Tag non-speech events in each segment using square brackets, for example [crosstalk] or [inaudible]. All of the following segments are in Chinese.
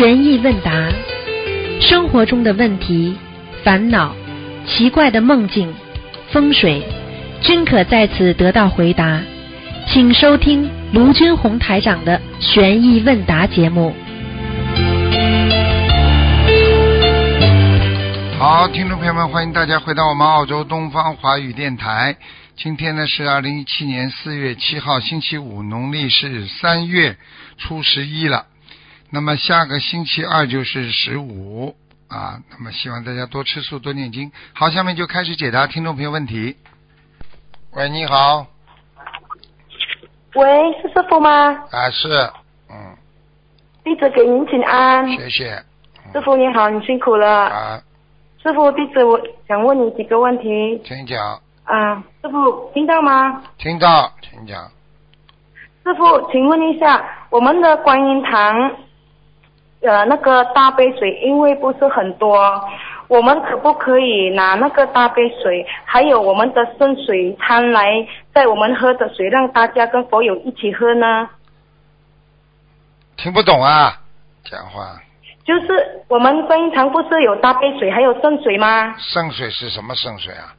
悬疑问答，生活中的问题、烦恼、奇怪的梦境、风水，均可在此得到回答。请收听卢军红台长的悬疑问答节目。好，听众朋友们，欢迎大家回到我们澳洲东方华语电台。今天呢是二零一七年四月七号，星期五，农历是三月初十一了。那么下个星期二就是十五啊。那么希望大家多吃素，多念经。好，下面就开始解答听众朋友问题。喂，你好，喂，是师傅吗？啊是，嗯，弟子给您请安。谢谢师傅你好，你辛苦了。啊，师傅，弟子我想问你几个问题。请讲，啊，师傅听到吗？听到，请讲。师傅，请问一下，我们的观音堂，呃，那个大杯水因为不是很多，我们可不可以拿那个大杯水，还有我们的圣水掺来，在我们喝的水，让大家跟佛友一起喝呢？听不懂啊，讲话。就是我们观音堂不是有大杯水，还有圣水吗？圣水是什么圣水啊？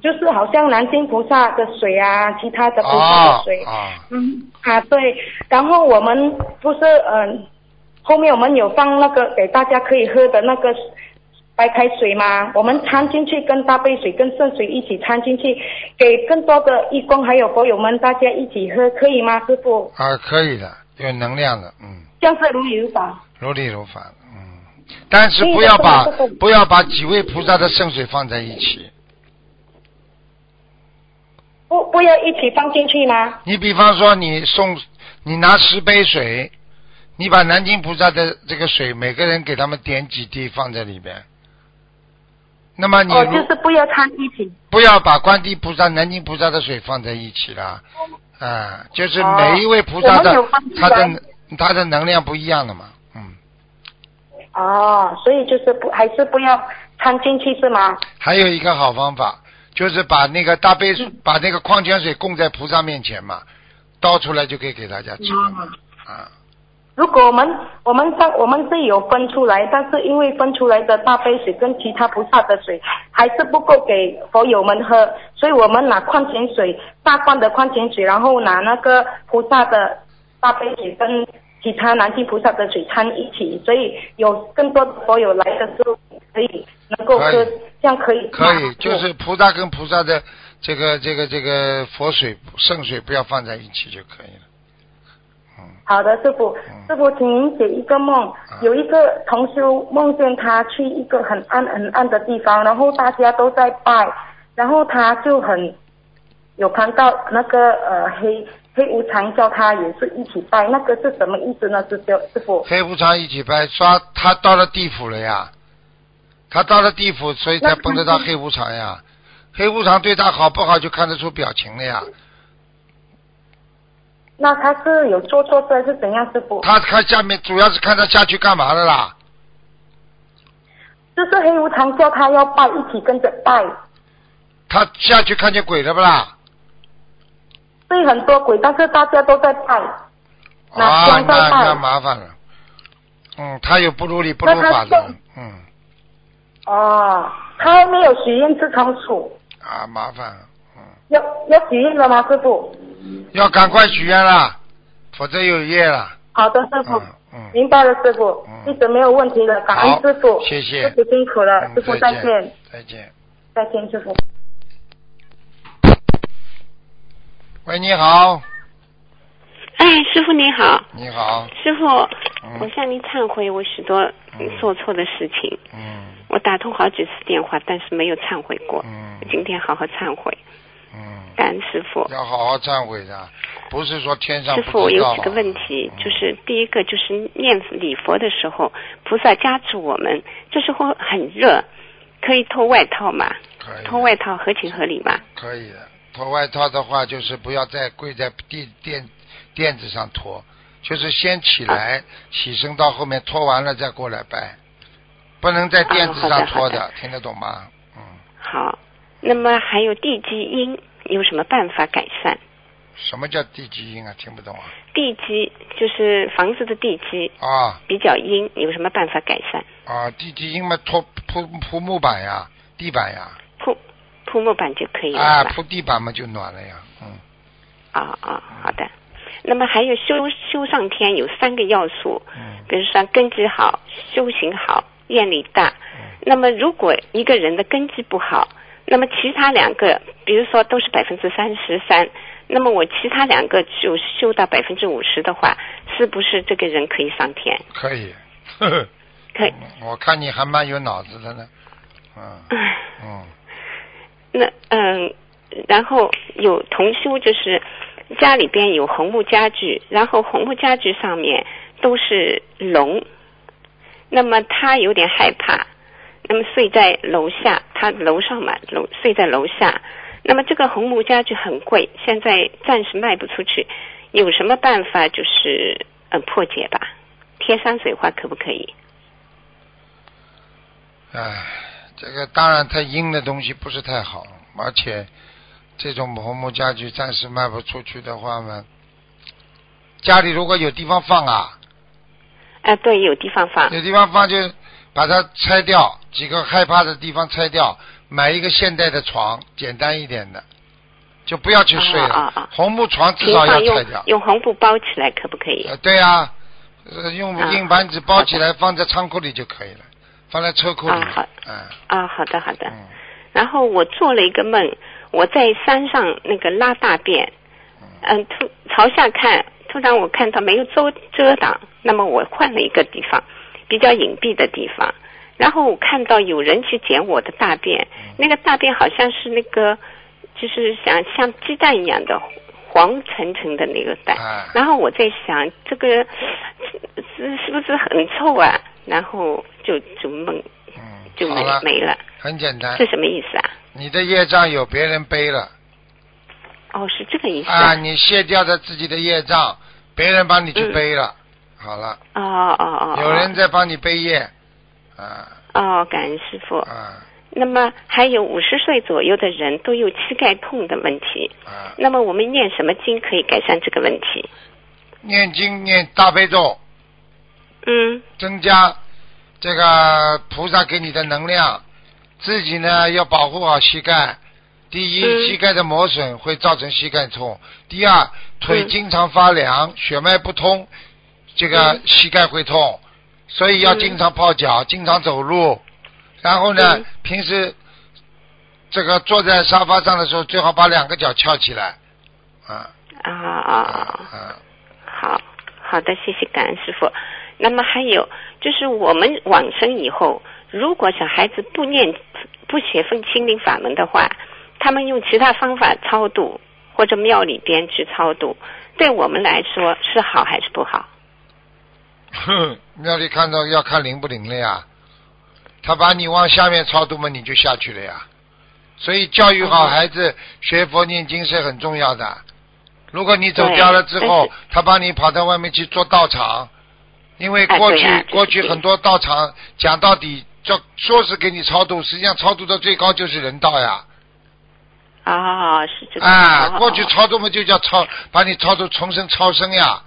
就是好像南京菩萨的水啊，其他的菩萨啊的水。啊，嗯啊对，然后我们不是嗯、后面我们有放那个给大家可以喝的那个白开水吗？我们掺进去，跟大杯水跟圣水一起掺进去，给更多的义工还有佛友们大家一起喝，可以吗，师傅？啊，可以的，有能量的，嗯。这样是如理如法。如理如法，嗯，但是不要把不要把几位菩萨的圣水放在一起。不不要一起放进去吗？你比方说，你送你拿十杯水，你把南京菩萨的这个水，每个人给他们点几滴放在里边。那么你哦，就是不要掺一起。不要把观地菩萨、南京菩萨的水放在一起了，啊，就是每一位菩萨的、他的他的能量不一样的嘛，嗯。哦，所以就是不还是不要掺进去是吗？还有一个好方法，就是把那个大杯把那个矿泉水供在菩萨面前嘛，倒出来就可以给大家吃了嘛。嗯啊，如果我们我们上我们是有分出来，但是因为分出来的大杯水跟其他菩萨的水还是不够给佛友们喝，所以我们拿矿泉水大罐的矿泉水，然后拿那个菩萨的大杯水跟其他南京菩萨的水掺一起，所以有更多的佛友来的时候可以能够喝，这样可以可以，就是菩萨跟菩萨的这个这个这个佛水圣水不要放在一起就可以了。嗯，好的，师傅嗯，师傅，请您解一个梦。有一个同修梦见他去一个很暗很暗的地方，然后大家都在拜，然后他就很有看到那个呃黑黑无常叫他也是一起拜，那个是什么意思呢？师傅，师傅。黑无常一起拜，刷他到了地府了呀，他到了地府，所以才那碰得到黑无常呀。黑无常对他好不好就看得出表情了呀。那他是有做错事还是怎样，师傅？他看下面主要是看他下去干嘛的啦。就是黑无常叫他要拜，一起跟着拜，他下去看见鬼了不啦？所以很多鬼，但是大家都在拜。那啊，那那。麻烦了。嗯，他有不如理不如法的。嗯，哦，他还没有许愿吃仓鼠。啊，麻烦了。嗯，要要许愿了吗，师傅？要赶快许愿了，否则有业了。好的，师傅。嗯嗯。明白了，师傅嗯，一直没有问题的，感恩师傅。谢谢师傅辛苦了，嗯师傅再再见，再见。再见，师傅。喂，你好，哎，师傅你好，你好。师傅，嗯我向您忏悔我许多嗯做错的事情。嗯我打通好几次电话，但是没有忏悔过。嗯今天好好忏悔，嗯，感恩师傅。要好好忏悔的，不是说天上师傅，有几个问题，嗯就是第一个就是念礼佛的时候，菩萨加持我们，这时候很热，可以脱外套吗？可以脱外套合情合理吗？可以的。脱外套的话，就是不要再跪在地垫垫子上脱，就是先起来，起身到后面脱完了再过来拜，不能在垫子上脱的听得懂吗？嗯，好，那么还有地基因有什么办法改善？什么叫地基阴啊？听不懂啊？地基就是房子的地基啊比较阴，有什么办法改善？啊，地基阴嘛，铺铺铺木板呀，地板呀，铺铺木板就可以了，啊，铺地板嘛就暖了呀，嗯，啊啊，好的。那么还有修修上天有三个要素，嗯比如说根基好、修行好、愿力大。嗯那么如果一个人的根基不好，那么其他两个，比如说都是百分之三十三，那么我其他两个就修到百分之五十的话，是不是这个人可以上天？可以，呵呵，可以。我看你还蛮有脑子的呢，嗯 [laughs] 嗯，那嗯，然后有同修，就是家里边有红木家具，然后红木家具上面都是龙，那么他有点害怕，那么睡在楼下，他楼上嘛，楼睡在楼下，那么这个红木家具很贵，现在暂时卖不出去，有什么办法就是呃破解吧？贴山水画可不可以？唉，这个当然太阴的东西不是太好，而且这种红木家具暂时卖不出去的话嘛，家里如果有地方放啊，啊、对，有地方放。有地方放就把它拆掉，几个害怕的地方拆掉，买一个现代的床，简单一点的，就不要去睡了。啊啊啊红木床至少要用拆掉。用红布包起来可不可以？呃，对啊、呃，用啊硬板纸包起来，放在仓库里就可以了，放在车库里。啊好嗯啊，好的好的。嗯然后我做了一个梦，我在山上那个拉大便，嗯，突朝下看，突然我看到没有遮遮挡，那么我换了一个地方，比较隐蔽的地方，然后我看到有人去捡我的大便，那个大便好像是那个，就是像像鸡蛋一样的黄澄澄的那个蛋，哎。然后我在想这个是是不是很臭啊？然后就就梦嗯，就没好了，没了，很简单。这，什么意思啊？你的业障有别人背了。哦，是这个意思啊，你卸掉了自己的业障，别人帮你去嗯。背了，好了，哦哦哦，哦。有人在帮你背业，啊。哦，感恩师傅。啊。那么还有五十岁左右的人都有膝盖痛的问题，啊，那么我们念什么经可以改善这个问题？念经念大悲咒，嗯。增加这个菩萨给你的能量，自己呢要保护好膝盖。第一，嗯。膝盖的磨损会造成膝盖痛；第二，腿嗯。经常发凉，血脉不通，这个嗯膝盖会痛，所以要嗯经常泡脚，经常走路。然后呢，嗯平时这个坐在沙发上的时候，最好把两个脚翘起来。啊啊啊啊啊！啊！好好的，谢谢感恩师傅。那么还有就是我们往生以后，如果小孩子不念不学分心灵法门的话，他们用其他方法超度或者庙里边去超度，对我们来说是好还是不好？哼，庙里看到要看灵不灵了呀。他把你往下面超度嘛，你就下去了呀。所以教育好哦孩子学佛念经是很重要的。如果你走对掉了之后，他把你跑到外面去做道场，因为过去、过去很多道场讲到底，叫说是给你超度，实际上超度到最高就是人道呀。啊，是这个。啊，哦过去超度嘛就叫超，把你超度重生超生呀，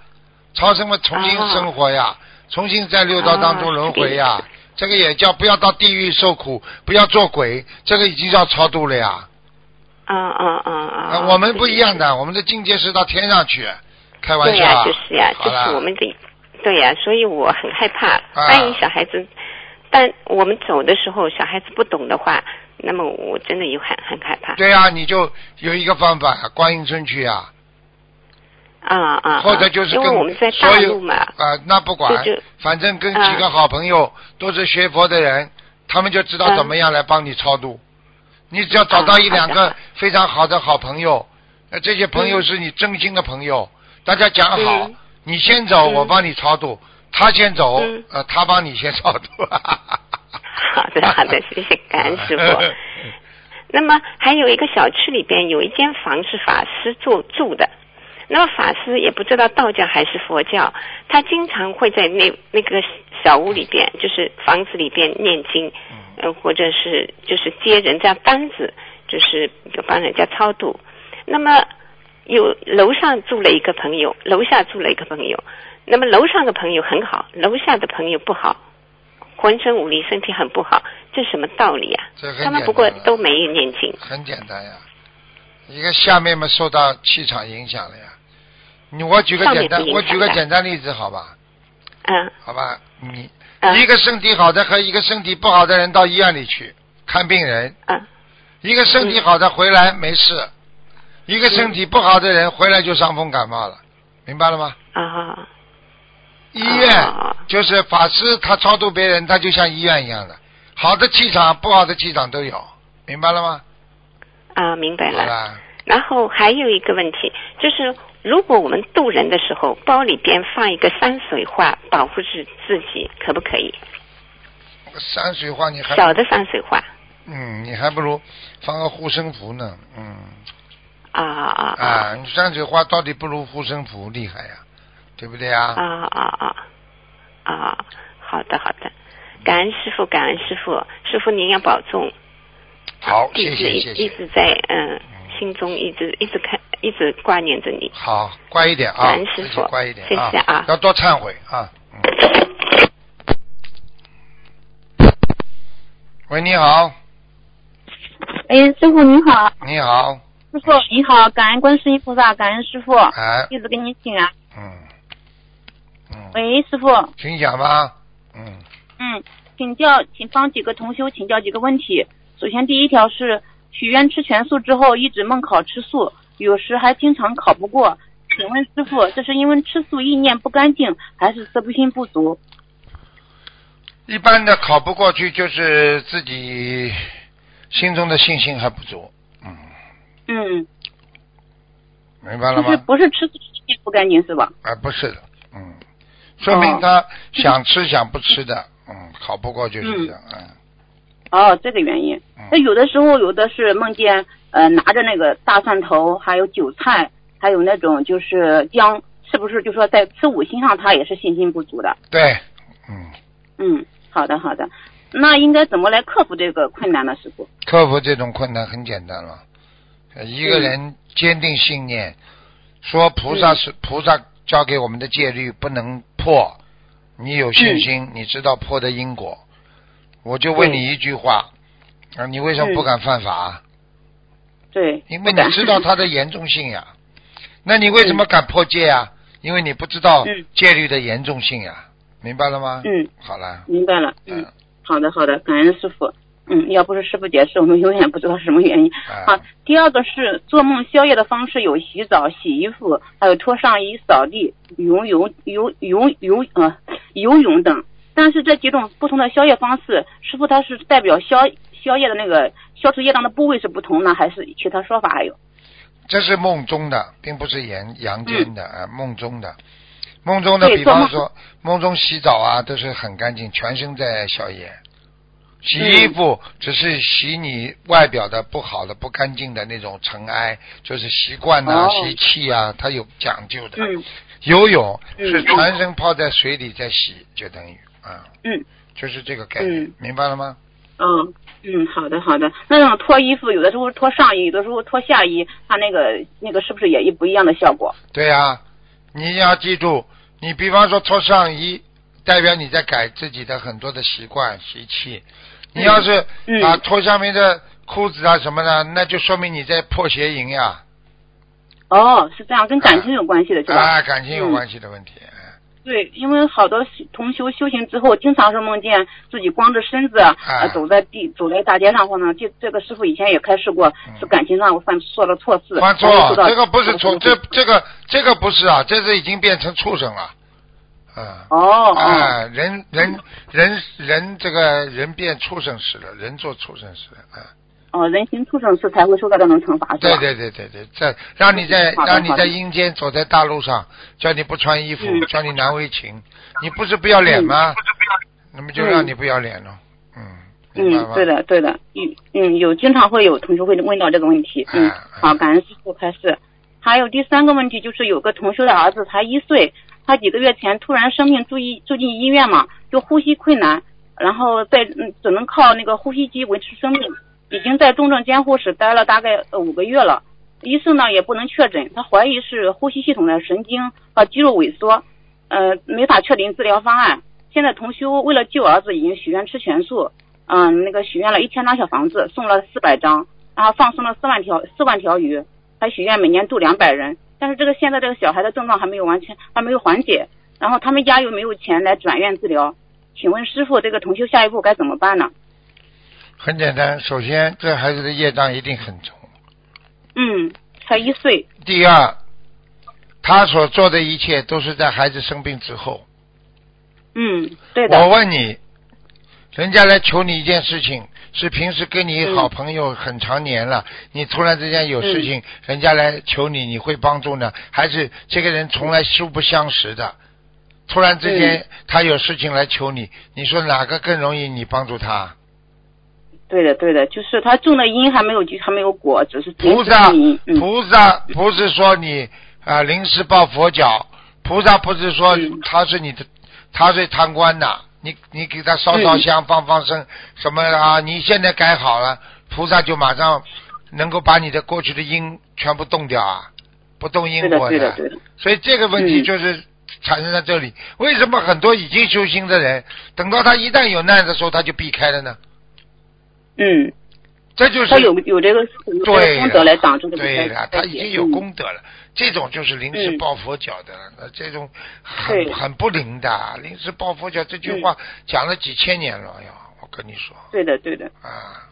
超生嘛重新哦生活呀，重新在六道当中轮回呀，哦这个也叫不要到地狱受苦，不要做鬼，这个已经叫超度了呀。啊啊啊啊！啊，我们不一样的，我们的境界是到天上去，开玩笑对呀、啊。就是呀、就是我们的，对呀、所以我很害怕。啊万一小孩子，但我们走的时候，小孩子不懂的话，那么我真的有很很害怕。对呀、你就有一个方法，观音村去呀、啊啊！啊或者就是跟我们在大所有陆嘛，啊，那不管反正跟啊几个好朋友都是学佛的人，他们就知道嗯怎么样来帮你超度。你只要找到一两个非常好的好朋友，呃，这些朋友是你真心的朋友，大家讲好嗯，你先走，嗯我帮你超度；他先走嗯，呃，他帮你先超度。[laughs] 好的好的，谢谢感恩师傅。[laughs] 那么还有一个小区里边有一间房是法师住住的，那么法师也不知道道教还是佛教，他经常会在那那个小屋里边，就是房子里边念经，呃，或者是就是接人家单子，就是帮人家超度。那么有楼上住了一个朋友，楼下住了一个朋友。那么楼上的朋友很好，楼下的朋友不好，浑身无力，身体很不好，这什么道理啊？这很他们不过都没有念经。很简单呀，一个下面嘛受到气场影响了呀。你我举个简单我举个简单例子，好吧？嗯。好吧，你嗯。一个身体好的和一个身体不好的人到医院里去看病人，嗯。一个身体好的回来没事，一个身体不好的人回来就伤风感冒了，明白了吗？啊医院啊就是法师，他超度别人，他就像医院一样的，好的气场、不好的气场都有，明白了吗？啊，明白。好了，然后还有一个问题，就是如果我们渡人的时候，包里边放一个山水画，保护自自己，可不可以？山水画你还小的山水画。嗯，你还不如放个护身符呢，嗯啊啊啊啊，你山水画到底不如护身符厉害呀，对不对啊？啊啊啊啊！好的好的，感恩师傅，感恩师傅，师傅您要保重。好，谢谢谢谢，一直在嗯心中一直一直看一直挂念着你。好，乖一点啊感恩，师傅乖一点谢谢啊。要多忏悔啊。嗯喂，你好，哎，师傅你好，你好，师傅你好，感恩观世音菩萨，感恩师傅，哎，一直给你请安。嗯，嗯，喂，师傅，请讲吧，嗯，嗯，请教，请帮几个同修请教几个问题。首先，第一条是许愿吃全素之后，一直梦考吃素，有时还经常考不过。请问师傅，这是因为吃素意念不干净，还是色不心不足？一般的考不过去，就是自己心中的信心还不足，嗯，嗯，明白了吗就是吗？不是吃素意念不干净是吧？啊，不是的，嗯，说明他想吃想不吃的，嗯，考不过就是这样，嗯，哦，这个原因。嗯那有的时候，有的是梦见呃拿着那个大蒜头，还有韭菜，还有那种就是姜，是不是就说在吃五行上他也是信心不足的？对，嗯，嗯，好的好的。那应该怎么来克服这个困难呢，师傅？克服这种困难很简单了，呃一个人坚定信念，说菩萨是菩萨教给我们的戒律不能破，你有信心，你知道破的因果，我就问你一句话，啊，你为什么不敢犯法？对，因为你知道它的严重性呀。[laughs] 那你为什么敢破戒呀？因为你不知道嗯戒律的严重性呀，明白了吗？嗯，好了，明白了。嗯嗯，好的好的，感恩师傅。嗯，要不是师傅解释，我们永远不知道什么原因。啊好，第二个是做梦宵夜的方式有洗澡、洗衣服，还有脱上衣、扫地、游泳、游游游呃游泳等。但是这几种不同的消业方式，师傅他是代表消消业的那个消除业障的部位是不同呢，还是其他说法还有？这是梦中的，并不是阳阳间的啊，梦中的。梦中的，比方说梦中洗澡啊，都是很干净，全身在消炎。洗衣服只是洗你外表的不好的、不干净的那种尘埃，就是习惯呐、哦习气啊，它有讲究的。嗯游泳嗯是全身泡在水里在洗，就等于啊，嗯就是这个概念，嗯明白了吗？嗯嗯，好的好的。那种脱衣服，有的时候脱上衣，有的时候脱下衣，它那个那个是不是也一不一样的效果？对呀、你要记住，你比方说脱上衣，代表你在改自己的很多的习惯习气。你要是、嗯啊脱下面的裤子啊什么的，那就说明你在破邪淫呀，哦，是这样，跟感情有关系的是吧？啊，感情有关系的问题。对，因为好多同修修行之后，经常是梦见自己光着身子，呃，走在地走在大街上或者这这个师傅以前也开示过，嗯是感情上我犯做了错事，犯错这个不是错，这这个这个不是啊，这是已经变成畜生了，啊。哦哦啊，人人人人这个人变畜生似的，人做畜生似的，啊。哦，人行畜生是才会受到这种惩罚，是吧？对对对对对，在让你在让你在阴间走在大路上，叫你不穿衣服，嗯叫你难为情，你不是不要脸吗？那么就让你不要脸了，嗯？嗯，对的对的，嗯嗯，有经常会有同学会问到这个问题，嗯啊，好，感恩师傅开示。还有第三个问题就是有个同学的儿子才一岁，他几个月前突然生病住医住进医院嘛，就呼吸困难，然后在嗯只能靠那个呼吸机维持生命，已经在重症监护室待了大概五个月了。医生呢也不能确诊，他怀疑是呼吸系统的神经和肌肉萎缩，呃，没法确定治疗方案。现在同修为了救儿子，已经许愿吃全素，嗯，那个许愿了一千张小房子，送了四百张，然后放生了四万条四万条鱼，还许愿每年度两百人。但是这个现在这个小孩的症状还没有完全还没有缓解，然后他们家又没有钱来转院治疗，请问师傅，这个同修下一步该怎么办呢？很简单，首先这孩子的业障一定很重。嗯，才一岁。第二，他所做的一切都是在孩子生病之后。嗯，对的。我问你，人家来求你一件事情，是平时跟你好朋友很长年了，你突然之间有事情，人家来求你，你会帮助呢？还是这个人从来素不相识的，突然之间他有事情来求你，你说哪个更容易你帮助他？对的，对的，就是他种的因还没有还没有果，只是菩萨，菩萨不是说你啊临时抱佛脚，菩萨不是说他是你的，他是贪官呐，你你给他烧烧香放放生什么啊？你现在改好了，菩萨就马上能够把你的过去的因全部动掉啊，不动因果的，所以这个问题就是产生在这里。为什么很多已经修心的人，等到他一旦有难的时候，他就避开了呢？嗯，这就是他有有这个对功德来挡住的，对的，他已经有功德了。这种就是临时抱佛脚的，那这种很很不灵的。临时抱佛脚这句话讲了几千年了呀，我跟你说。对的，对的。啊。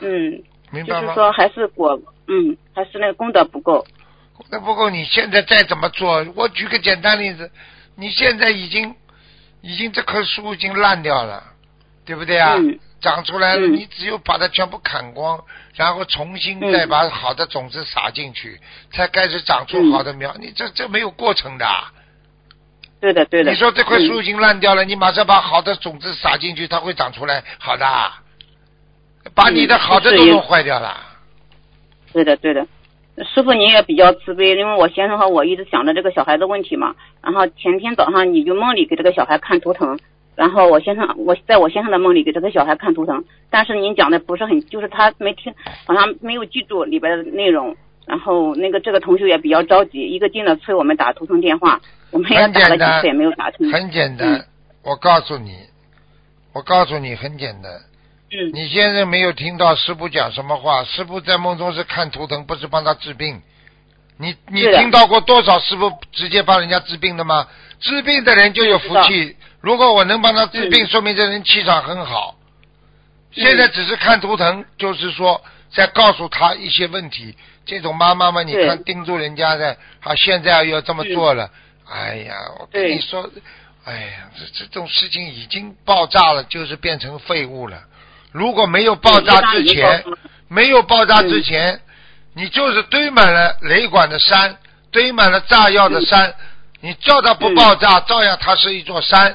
嗯。明白吗？就是说，还是果，嗯，还是那个功德不够。功德不够，你现在再怎么做？我举个简单例子，你现在已经已经这棵树已经烂掉了，对不对啊？嗯。长出来了，你只有把它全部砍光，然后重新再把好的种子撒进去，才开始长出好的苗。你这这没有过程的。对的，对的。你说这块树已经烂掉了，你马上把好的种子撒进去，它会长出来好的。把你的好的都弄坏掉了。对的，对的。师傅，你也比较慈悲，因为我先生和我一直想着这个小孩的问题嘛。然后前天早上你就梦里给这个小孩看图腾。然后我先生，我在我先生的梦里给这个小孩看图腾，但是您讲的不是很，就是他没听，好像没有记住里边的内容。然后那个这个同学也比较着急，一个劲的催我们打图腾电话，我们也打了几次也没有打通。很简单，我告诉你，我告诉你很简单。嗯。你先生没有听到师傅讲什么话？师傅在梦中是看图腾，不是帮他治病。你你听到过多少师傅直接帮人家治病的吗？治病的人就有福气。如果我能帮他治病，说明这人气场很好。现在只是看图腾，就是说在告诉他一些问题。这种妈妈们，你看盯住人家的，啊，现在要这么做了。哎呀，我跟你说，哎呀，这这种事情已经爆炸了，就是变成废物了。如果没有爆炸之前，没有爆炸之前，你就是堆满了雷管的山，堆满了炸药的山，你叫它不爆炸，照样它是一座山。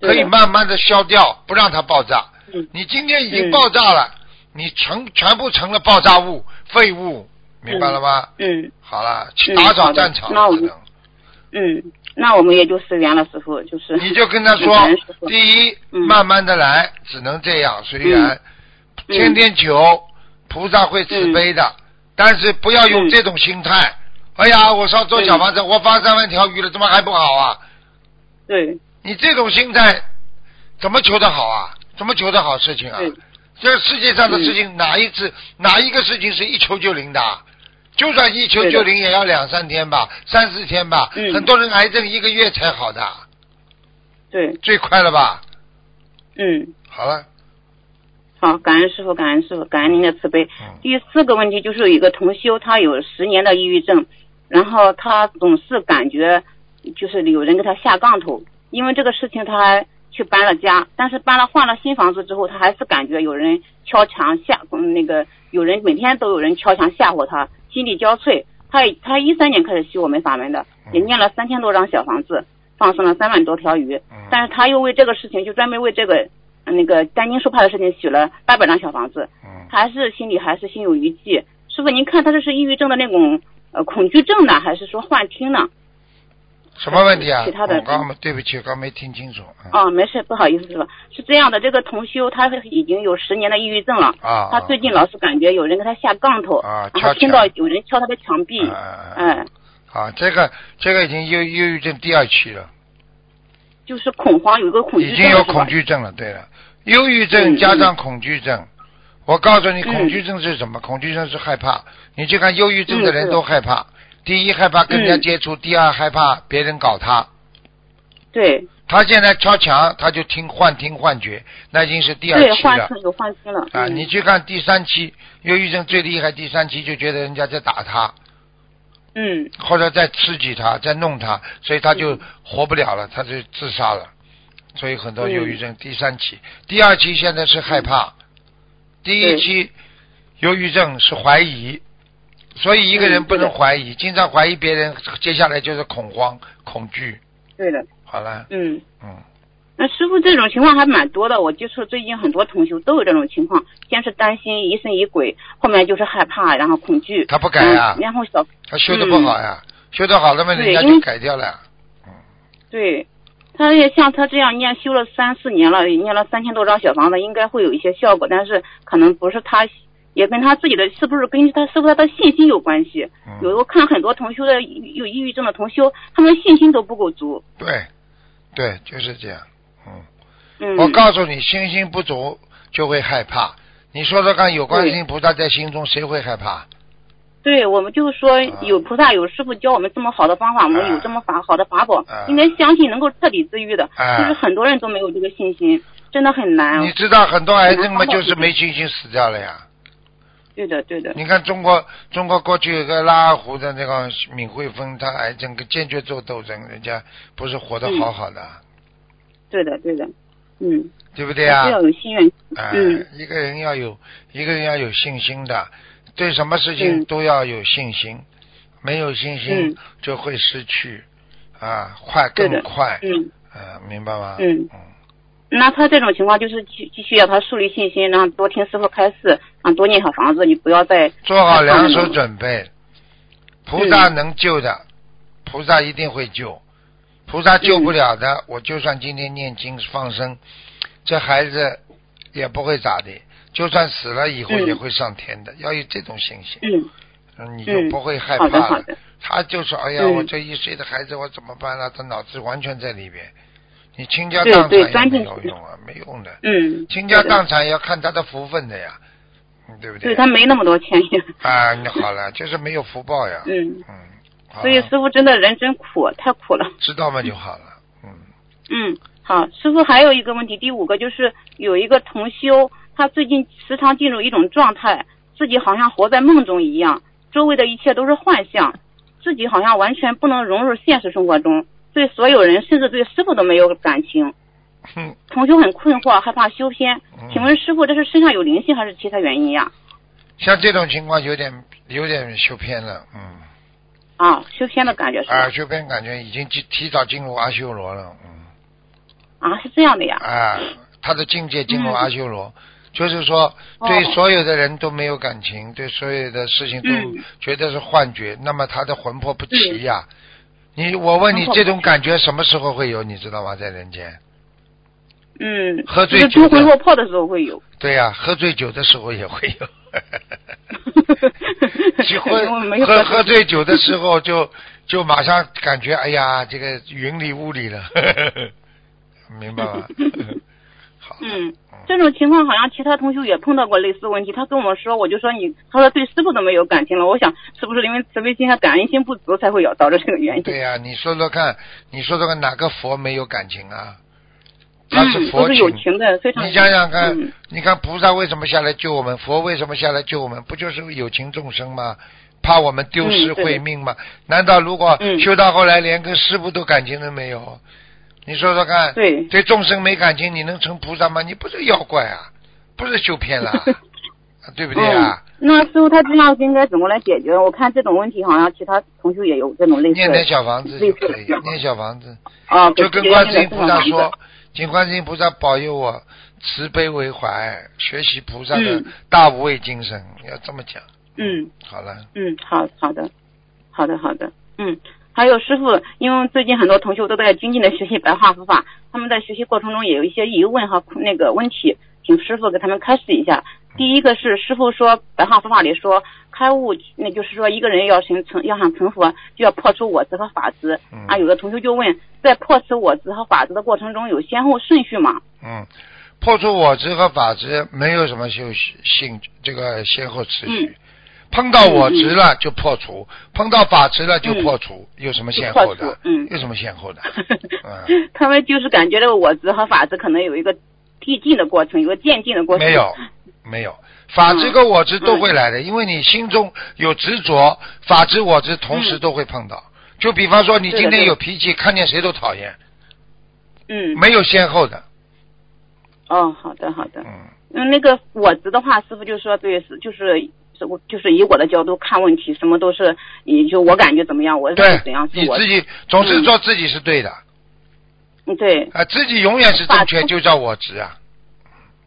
可以慢慢的消掉，不让它爆炸。你今天已经爆炸了，你成全部成了爆炸物、废物，明白了吗？嗯。好了，去打扫战场那我们。嗯，那我们也就随缘了，师傅就是。你就跟他说，第一，慢慢的来，只能这样随缘。天天求，菩萨会慈悲的，但是不要用这种心态。哎呀，我上做小房子，我发三万条鱼了，怎么还不好啊？对。你这种心态，怎么求得好啊？怎么求得好事情啊？这个世界上的事情，哪一次哪一个事情是一求就灵的？就算一求就灵，也要两三天吧，三四天吧。很多人癌症一个月才好的。对。最快了吧？嗯。好了。好，感恩师傅，感恩师傅，感恩您的慈悲。第四个问题就是有一个同修，他有十年的抑郁症，然后他总是感觉就是有人给他下杠头。因为这个事情，他还去搬了家，但是搬了换了新房子之后，他还是感觉有人敲墙吓，嗯，那个有人每天都有人敲墙吓唬他，心力交瘁。他他一三年开始修我们法门的，也念了三千多张小房子，放生了三万多条鱼，但是他又为这个事情，就专门为这个那个担惊受怕的事情许了八百张小房子，还是心里还是心有余悸。师傅，您看他这是抑郁症的那种呃恐惧症呢，还是说幻听呢？什么问题啊？其他的我刚没对不起，我刚没听清楚。嗯哦，没事，不好意思了。是这样的，这个同修他已经有十年的抑郁症了。啊，他最近老是感觉有人给他下杠头，啊然敲后听到有人敲他的墙壁，啊嗯，啊，这个这个已经忧忧郁症第二期了，就是恐慌，有一个恐惧症已经有恐惧症了。对了，忧郁症嗯加上恐惧症，我告诉你，嗯恐惧症是什么？恐惧症是害怕。你去看忧郁症的人都害怕，第一害怕跟人家嗯。接触，第二害怕别人搞他。对。他现在敲墙，他就听幻听幻觉，那已经是第二，期了。幻听有幻听了。啊，嗯。你去看第三期，忧郁症最厉害，第三期就觉得人家在打他，嗯。或者在刺激他，在弄他，所以他就活不了了，他就自杀了。所以很多忧郁症第三期，第二期现在是害怕，第一期忧郁症是怀疑，所以一个人嗯不能怀疑，经常怀疑别人，接下来就是恐慌、恐惧。对的，好了，嗯。嗯，那师傅这种情况还蛮多的，我接触最近很多同修都有这种情况，先是担心疑神疑鬼，后面就是害怕，然后恐惧，他不改啊嗯然后小他修的不好呀，修的好了嘛，人家就改掉了。嗯。对，他也像他这样念修了三四年了，念了三千多张小房子，应该会有一些效果，但是可能不是他，也跟他自己的是不是跟他是不是他的信心有关系？嗯有我看很多同修的有抑郁症的同修，他们信心都不够足。对，对，就是这样。嗯，嗯，我告诉你，信心不足就会害怕。你说说看，有观世音菩萨在心中，谁会害怕？对，我们就是说有菩萨有师傅教我们这么好的方法，我们有这么法好的法宝啊，应该相信能够彻底治愈的。啊就是很多人都没有这个信心，真的很难。你知道很多癌症嘛，就是没信心死掉了呀。对的，对的，你看中国，中国过去有个拉二胡的那个闵惠芬，她癌症跟坚决做斗争，人家不是活得好好的，对的，对的，嗯，对不对啊？要有心愿。哎、嗯。一个人要有一个人要有信心的，对什么事情嗯都要有信心，没有信心嗯。就会失去，啊，快更快，嗯。呃，明白吗？嗯那他这种情况就是继继续要他树立信心，然后多听师傅开示，啊，多念小房子，你不要再做好两手准备，菩萨嗯能救的，菩萨一定会救，菩萨救不了的，我就算今天念经放生，这孩子也不会咋的，就算死了以后嗯。也会上天的，要有这种信心，嗯。嗯你就嗯不会害怕了。他就说：“哎呀，嗯。我这一岁的孩子我怎么办呢？他脑子完全在里边，你倾家荡产也没有用啊，没用的。嗯，倾家荡产要看他的福分的呀，嗯对不对对他没那么多钱呀，啊，你好了，就是没有福报呀。嗯，嗯，所以师傅真的人真苦，太苦了。知道嘛就好了。嗯，嗯，好，师傅还有一个问题，第五个就是有一个同修，他最近时常进入一种状态，自己好像活在梦中一样，周围的一切都是幻象，自己好像完全不能融入现实生活中，对所有人甚至对师傅都没有感情。嗯，同修很困惑，害怕修偏嗯。请问师傅，这是身上有灵性还是其他原因呀？像这种情况有点有点修偏了，嗯，啊，修偏的感觉是吧？啊，修偏感觉已经提提早进入阿修罗了，嗯，啊，是这样的呀。啊，他的境界进入嗯阿修罗。就是说，哦对所有的人都没有感情，对所有的事情都嗯觉得是幻觉，那么他的魂魄不齐呀、你我问你这种感觉什么时候会有？你知道吗？在人间？嗯，喝醉酒魂落魄的时候会有。对呀、喝醉酒的时候也会有。去喝因为没有喝喝醉酒的时候就就马上感觉哎呀，这个云里雾里了，[laughs] 明白吗？[laughs] 好，嗯，这种情况好像其他同学也碰到过类似问题。他跟我说，我就说你，他说对师傅都没有感情了。我想是不是因为慈悲心和感恩心不足才会有导致这个原因？对呀、你说说看，你说说看，哪个佛没有感情啊？他是嗯，佛都是有情的，非常。你想想看，嗯你看菩萨为什么下来救我们？佛为什么下来救我们？不就是有情众生吗？怕我们丢失慧命吗？难道如果嗯修到后来连跟师傅都感情都没有？你说说看，对对众生没感情，你能成菩萨吗？你不是妖怪啊，不是修偏了，[laughs] 对不对啊？嗯，那师傅他这样应该怎么来解决？我看这种问题好像其他同学也有这种类似念点。小房子就可以，念小房子，啊，就跟观世音菩萨说，请观世音菩萨保佑我慈悲为怀，学习菩萨的嗯大无畏精神，要这么讲。嗯好了，嗯，好好的，好的好的，嗯，还有师傅，因为最近很多同学都在精进的学习白话佛法，他们在学习过程中也有一些疑问和那个问题，请师傅给他们开示一下。第一个是师傅说白话佛法里说开悟，那就是说一个人要成成要想成佛，就要破除我执和法执。嗯啊，有的同学就问，在破除我执和法执的过程中有先后顺序吗？嗯，破除我执和法执没有什么修性这个先后次序。嗯碰到我执了就破除，碰到法执了就破除，有什么先后的？嗯有什么先后的？[laughs] 嗯，他们就是感觉这个我执和法执可能有一个递进的过程，有个渐进的过程。没有，没有，法执跟我执都会来的，因为你心中有执着，法执我执同时都会碰到。就比方说，你今天有脾气，看见谁都讨厌，嗯。没有先后的。哦，好的好的。嗯，嗯，那个我执的话，师傅就说对，是就是是我就是以我的角度看问题，什么都是以就我感觉怎么样，我对是怎样，是我你自己总是做自己是对的，嗯对，啊，自己永远是正确，法就叫我执啊。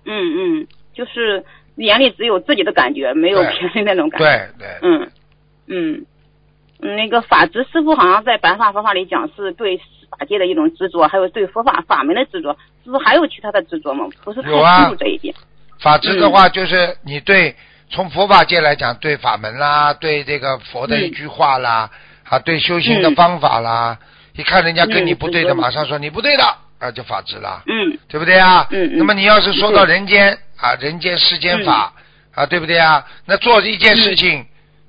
嗯嗯，就是眼里只有自己的感觉，没有别人那种感觉。对对，嗯嗯，嗯那个法执师傅好像在白话佛法里讲是对法界的一种执着，还有对佛法法门的执着，是不是还有其他的执着吗？不是太有啊清楚这一点。法执的话，就是你对从佛法界来讲，对法门啦，对这个佛的一句话啦，啊，对修行的嗯方法啦，一看人家跟你嗯不对的，马上说你不对的，啊，就法治啦。嗯。对不对啊？嗯嗯。那么你要是说到人间啊，人间世间法、啊，对不对啊？那做一件事情、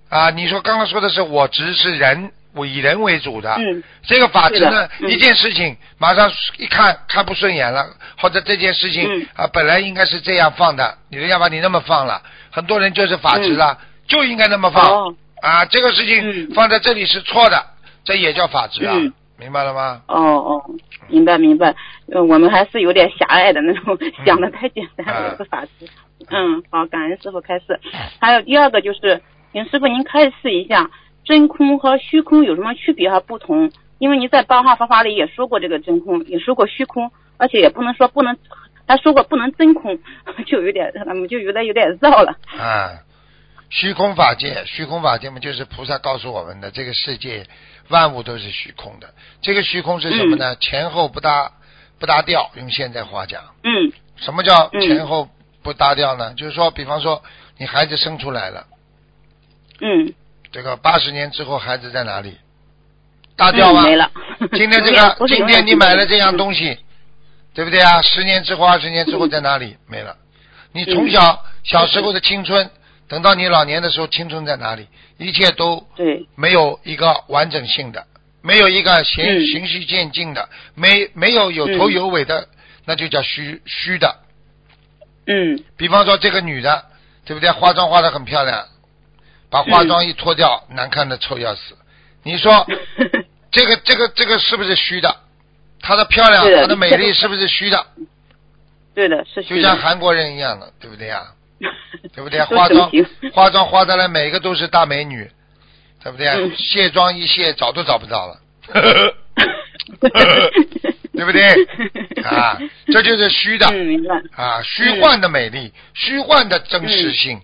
啊，你说刚刚说的是我执是人，我以人为主的，嗯。这个法治呢，嗯。一件事情马上一看看不顺眼了，或者这件事情、嗯。啊本来应该是这样放的，你人家把你那么放了，很多人就是法执了，就应该那么放、啊，这个事情嗯放在这里是错的，这也叫法执明白了吗？哦哦，明白明白，呃，我们还是有点狭隘的那种，想的太简单了，嗯是法师。嗯，好，感恩师傅开示。还有第二个就是，请师傅您开示一下，真空和虚空有什么区别和不同？因为您在八话佛法里也说过这个真空，也说过虚空，而且也不能说不能，还说过不能真空，[laughs] 就有点，他们就有点有点绕了。啊，虚空法界，虚空法界嘛，就是菩萨告诉我们的，这个世界万物都是虚空的。这个虚空是什么呢？前后不搭不搭调，用现在话讲，嗯什么叫嗯前后不搭调呢？就是说，比方说你孩子生出来了，嗯，这个八十年之后孩子在哪里？搭调吗？嗯没了。今天这个，[laughs] 今天你买了这样嗯东西，对不对啊？十年之后、二十年之后在哪里？[laughs] 没了。你从小小时候的青春，等到你老年的时候，青春在哪里？一切都对，没有一个完整性的，没有一个循嗯循序渐进的，没没有有头嗯有尾的，那就叫虚虚的。嗯比方说这个女的，对不对？化妆化的很漂亮，把化妆一脱掉，难看的臭要死。你说 [laughs] 这个这个这个是不是虚的？她的漂亮，她的美丽是不是虚的？对的，是就虚的。像韩国人一样的，对不对呀？[laughs] 对不对？都化妆 [laughs] 化妆化的来，每个都是大美女，对不对？嗯卸妆一卸，找都找不到了，[laughs] 对不对？啊，这就是虚的嗯，啊，虚幻的美丽，虚幻的真实性。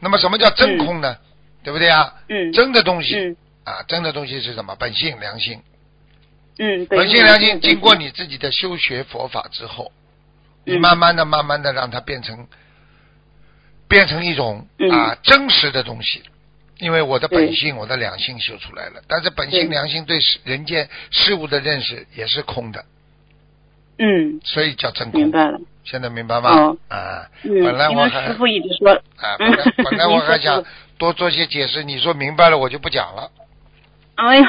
那么什么叫真空呢？对不对啊？嗯真的东西嗯啊，真的东西是什么？本性良心，嗯，对。本性良心经过你自己的修学佛法之后，你嗯慢慢的、慢慢的让它变成变成一种嗯啊真实的东西。因为我的本性、我的良心修出来了，但是本性、良心对事人间事物的认识也是空的，嗯，所以叫真空。明白了。现在明白吗？哦啊，嗯，本来我还因为师傅一直说，啊，[laughs] 本来嗯本来我还想多做些解释，你说明白了我就不讲了。哎呀，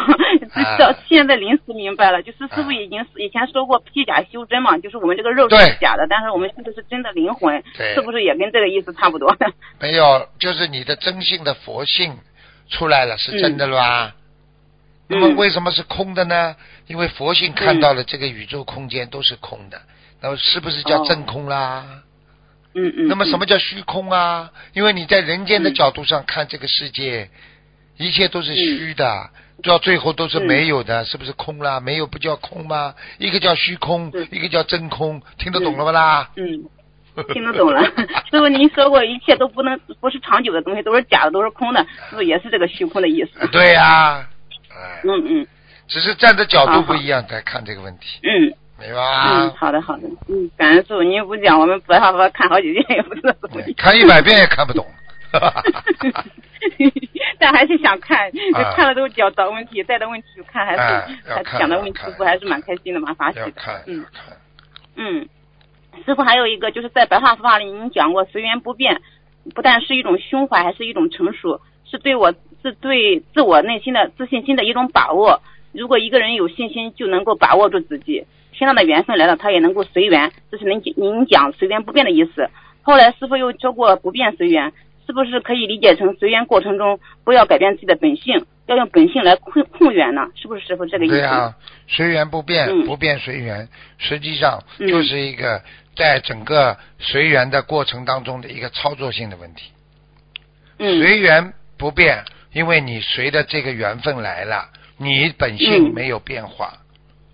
这现在临时明白了，就是师傅啊已经以前说过披甲修真嘛，就是我们这个肉对是假的，但是我们修的是真的灵魂，对是不是也跟这个意思差不多？[laughs] 没有，就是你的真性的佛性出来了，是真的了吧？那么嗯为什么是空的呢？因为佛性看到了这个宇宙空间都是空的，那么是不是叫哦真空啦？嗯嗯。那么什么叫虚空啊？因为你在人间的嗯角度上看这个世界，一切都是虚嗯的，到最后都是没有的，是不是空啦？没有不叫空吗？一个叫虚空，一个叫真空，听得懂了不啦？嗯，[laughs] 听得懂了。师傅，您说过一切都不能不是长久的东西，都是假的，都是空的，是不是也是这个虚空的意思？对呀、哎嗯嗯只是站的角度不一样在看这个问题，嗯明白吧？嗯，好的好的，嗯，感恩师傅，您不讲，我们白话佛看好几遍也不知道怎么嗯看一百遍也看不懂。[laughs] 但还是想看，啊看了都找找问题，带着问题去看，还是、还是讲的问题，要看师傅还是蛮开心的，蛮法喜的。嗯。嗯，师傅还有一个就是在白话佛法里您讲过随缘不变，不但是一种胸怀，还是一种成熟，是对我是对自我内心的自信心的一种把握。如果一个人有信心，就能够把握住自己，天上的缘分来了，他也能够随缘，这是您您讲随缘不变的意思。后来师傅又说过不变随缘，是不是可以理解成随缘过程中不要改变自己的本性，要用本性来控控缘呢？是不是师傅这个意思？对啊，随缘不变，嗯不变随缘，实际上嗯就是一个在整个随缘的过程当中的一个操作性的问题。嗯随缘不变，因为你随着这个缘分来了，你本性嗯没有变化，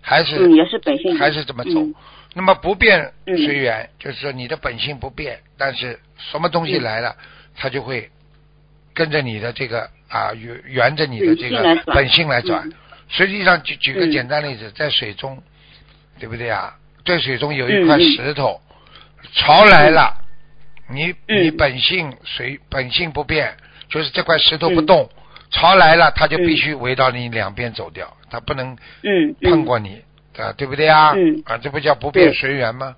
还是嗯，也是本性，还是这么走。嗯那么不变嗯随缘，就是说你的本性不变，但是什么东西嗯来了，它就会跟着你的这个啊沿沿着你的这个本性来转。实际上，举举个嗯。简单例子，在水中，对不对啊？在水中有一块石头，潮来了，你嗯。你本性随本性不变，就是这块石头不动，潮来了，它就必须围到你两边走掉，它不能嗯嗯。碰过你，啊，对不对啊？嗯。啊，这不叫不变随缘吗？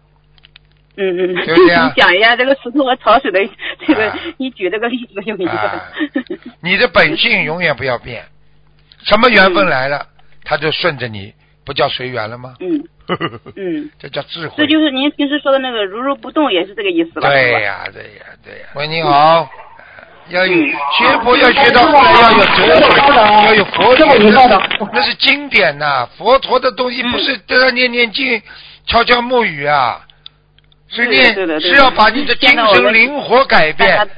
嗯嗯，对不对啊你讲一下这个石头和潮水的这个啊，你举这个例子有没有？啊。你的本性永远不要变，什么缘分来了，它就顺着你，不叫随缘了吗？嗯。[laughs] 嗯，这叫智慧。这就是您平时说的那个如如不动，也是这个意思吧？对呀、对呀、对呀、喂，你好。要有嗯。学佛要学到后来要有哲学，要有佛学，那是那是经典呐、佛陀的东西不是在那念念经、悄悄木语啊，是对念对的是要把你的精神灵活改变。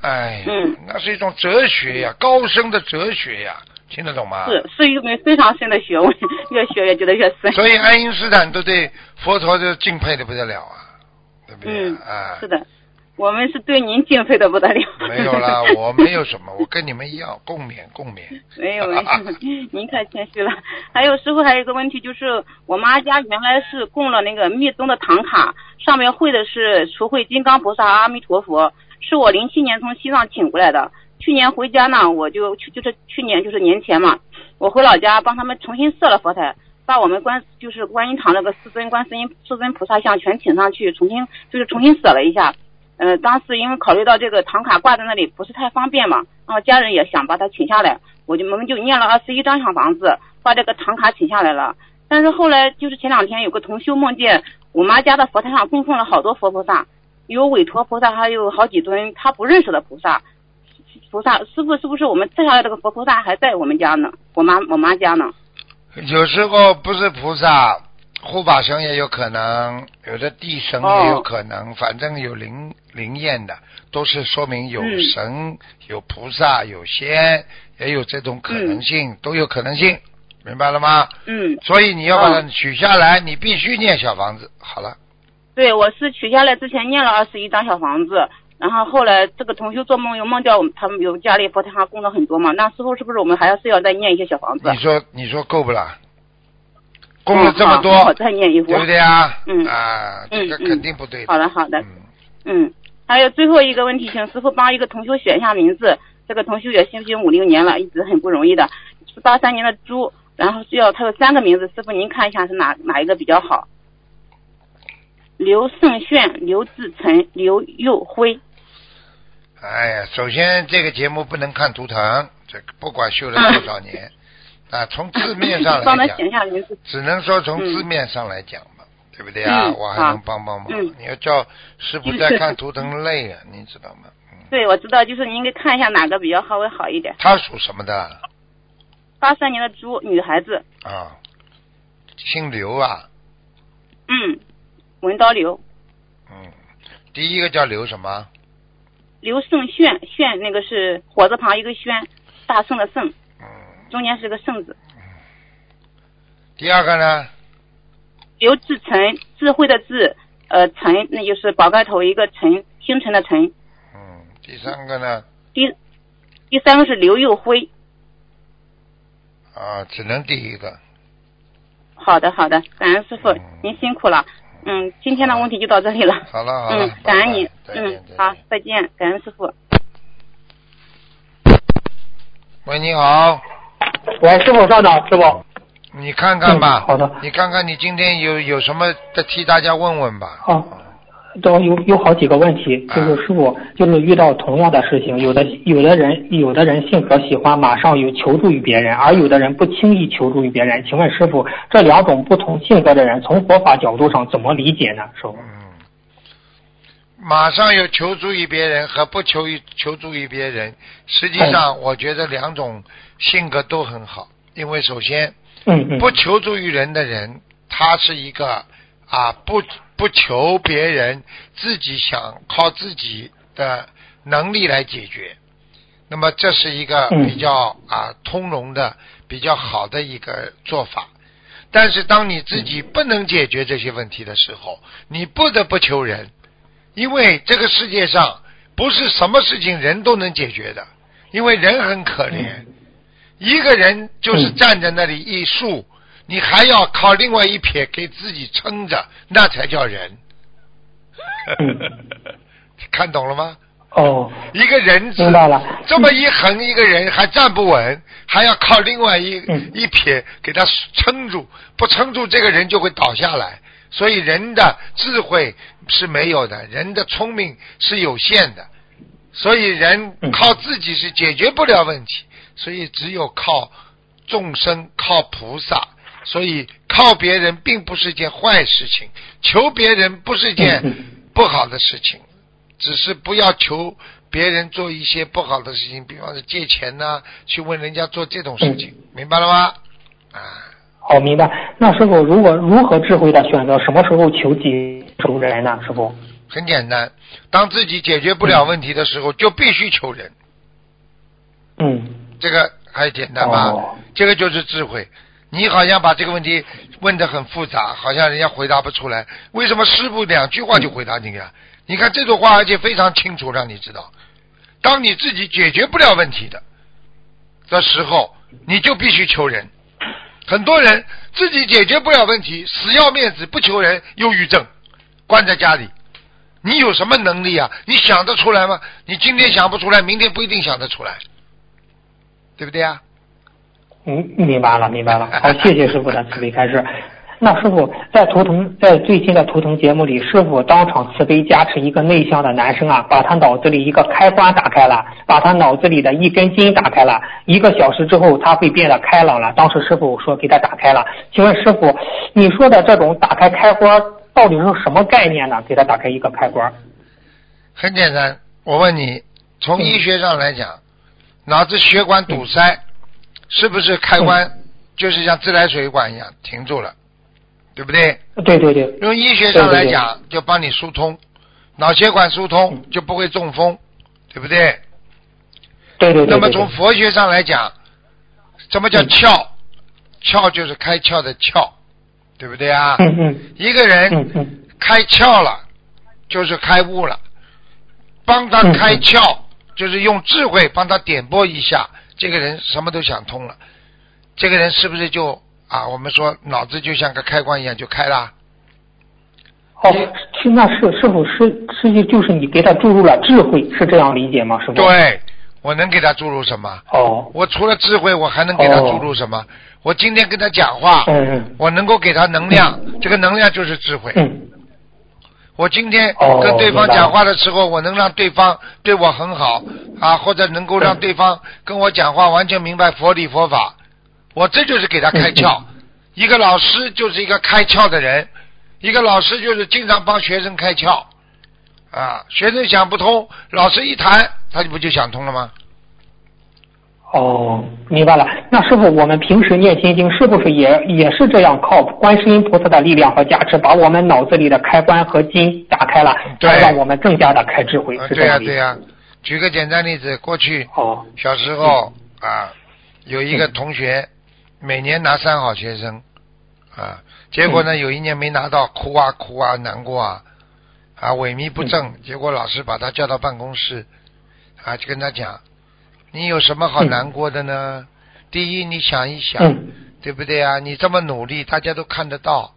哎，嗯那是一种哲学呀，高深的哲学呀，听得懂吗？是是一门非常深的学问，越学越觉得越深。所以爱因斯坦都对佛陀就敬佩的不得了啊，对不对？嗯啊，是的，我们是对您敬佩的不得了。没有啦，[laughs] 我没有什么，我跟你们一样，共勉共勉。没有没有，您太 [laughs] 谦虚了。还有师傅还有一个问题，就是我妈家原来是供了那个密宗的唐卡，上面绘的是除慧金刚菩萨、阿弥陀佛，是我零七年从西藏请过来的。去年回家呢，我就去就是去年就是年前嘛，我回老家帮他们重新设了佛台，把我们观就是观音堂那个四尊观世音四尊菩萨像全请上去，重新就是重新设了一下。呃，当时因为考虑到这个唐卡挂在那里不是太方便嘛，然后家人也想把它请下来，我就我们就念了二十一张小房子，把这个唐卡请下来了。但是后来就是前两天有个同修梦见我妈家的佛台上供奉了好多佛菩萨，有韦陀菩萨，还有好几尊他不认识的菩萨。菩萨师傅是不是我们摘下来这个佛菩萨还在我们家呢？我妈我妈家呢？有时候不是菩萨，护法神也有可能，有的地神也有可能，反正有灵灵验的，都是说明有嗯神、有菩萨、有仙，也有这种可能性，都有可能性，明白了吗？嗯，所以你要把它嗯取下来，你必须念小房子。好了，对，我是取下来之前念了二十一张小房子，然后后来这个同修做梦又梦到我们他们有家里佛堂上供了很多嘛，那时候是不是我们还要是要再念一些小房子？你说你说够不啦？供了这么多，我再念一壶对不对啊？嗯啊，这个肯定不对。好的好的，嗯，嗯，还有最后一个问题，请师傅帮一个同修选一下名字。这个同修也修行五六年了，一直很不容易的，是八三年的猪，然后需要他有三个名字，师傅您看一下是哪哪一个比较好？刘胜炫、刘志成、刘佑辉。哎呀，首先这个节目不能看图腾，这个不管修了多少年，[laughs] 啊，从字面上来讲，选一下名字。只能说从字面上来讲嘛，对不对啊？嗯我还能帮帮忙。嗯你要叫师傅再看图腾累啊，[laughs] 你知道吗？嗯，对，我知道，就是您给看一下哪个比较稍微好一点。他属什么的八三年的猪，女孩子，啊？姓刘啊，嗯，文刀刘，嗯，第一个叫刘什么？刘胜炫，炫那个是火字旁一个轩，大圣的圣，嗯，中间是个圣字。第二个呢？刘志成，智慧的智，呃，成那就是宝盖头一个成，星辰的辰。嗯，第三个呢？第第三个是刘佑辉，啊，只能第一个。好的好的，感恩师傅，您辛苦了。嗯，今天的问题就到这里了。好了好了嗯，感恩你。嗯，好，再见，感恩师傅。喂，你好，喂，师傅稍等，师傅。你看看吧，嗯好的你看看你今天有有什么再替大家问问吧。啊，都有有好几个问题，啊就是师傅，就是遇到同样的事情，有的有的人有的人性格喜欢马上有求助于别人，而有的人不轻易求助于别人。请问师傅，这两种不同性格的人，从佛法角度上怎么理解呢？师傅？嗯，马上有求助于别人和不求于求助于别人，实际上我觉得两种性格都很好，因为首先嗯嗯。不求助于人的人，他是一个啊不不求别人，自己想靠自己的能力来解决。那么这是一个嗯比较啊通融的、比较好的一个做法。但是当你自己不能解决这些问题的时候，你不得不求人，因为这个世界上不是什么事情人都能解决的，因为人很可怜。一个人就是嗯站在那里一竖，你还要靠另外一撇给自己撑着，那才叫人。嗯 [laughs] 看懂了吗？哦，一个人知道了。这么一横，一个人还站不稳，还要靠另外一、嗯一撇给他撑住，不撑住这个人就会倒下来。所以人的智慧是没有的，人的聪明是有限的，所以人嗯靠自己是解决不了问题，所以只有靠众生，靠菩萨。所以靠别人并不是件坏事情，求别人不是件嗯不好的事情。只是不要求别人做一些不好的事情，比方说借钱呐、去问人家做这种事情，明白了吗？啊，好，明白。那师傅，如果如何智慧的选择什么时候求己求人呢？师傅？很简单，当自己解决不了问题的时候，就必须求人，嗯。这个还简单吧？哦这个就是智慧。你好像把这个问题问得很复杂，好像人家回答不出来。为什么师傅两句话就回答你呀？你看这种话，而且非常清楚，让你知道，当你自己解决不了问题的的时候，你就必须求人。很多人自己解决不了问题，死要面子不求人，忧郁症，关在家里。你有什么能力啊？你想得出来吗？你今天想不出来，明天不一定想得出来，对不对啊？嗯，明白了，明白了。[laughs] 好，谢谢师傅的慈悲开示。那师傅在图腾在最新的图腾节目里，师傅当场慈悲加持一个内向的男生啊，把他脑子里一个开关打开了，把他脑子里的一根筋打开了。一个小时之后，他会变得开朗了。当时师傅说给他打开了。请问师傅，你说的这种打开开关到底是什么概念呢？给他打开一个开关。很简单，我问你，从医学上来讲，脑子血管堵塞，是不是开关就是像自来水管一样停住了，对不对？对对对，用医学上来讲，就帮你疏通，脑血管疏通就不会中风，对不对？对对对那么从对对。佛学上来讲，什么叫窍？窍就是开窍的窍，对不对啊？嗯嗯一个人开窍了，就是开悟了。帮他开窍，就是用智慧帮他点拨一下，这个人什么都想通了。这个人是不是就啊？我们说脑子就像个开关一样就开了。哦，是那是是否是实际就是你给他注入了智慧，是这样理解吗？师傅？。对，我能给他注入什么？哦，我除了智慧，我还能给他注入什么？我今天跟他讲话，我能够给他能量，这个能量就是智慧。嗯。我今天哦跟对方讲话的时候，我能让对方对我很好啊，或者能够让对方跟我讲话完全明白佛理佛法，我这就是给他开窍。一个老师就是一个开窍的人，一个老师就是经常帮学生开窍啊，学生想不通，老师一谈，他就不就想通了吗？哦，明白了。那师傅，我们平时念心经是不是也也是这样靠观世音菩萨的力量和加持，把我们脑子里的开关和筋打开了，让我们更加的开智慧，啊，对呀？对呀、举个简单例子，过去哦，小时候啊，有一个同学每年拿三好学生啊，结果呢有一年没拿到，哭啊哭啊难过啊啊萎靡不振，结果老师把他叫到办公室啊，就跟他讲，你有什么好嗯难过的呢？第一，你想一想，嗯对不对啊？你这么努力，大家都看得到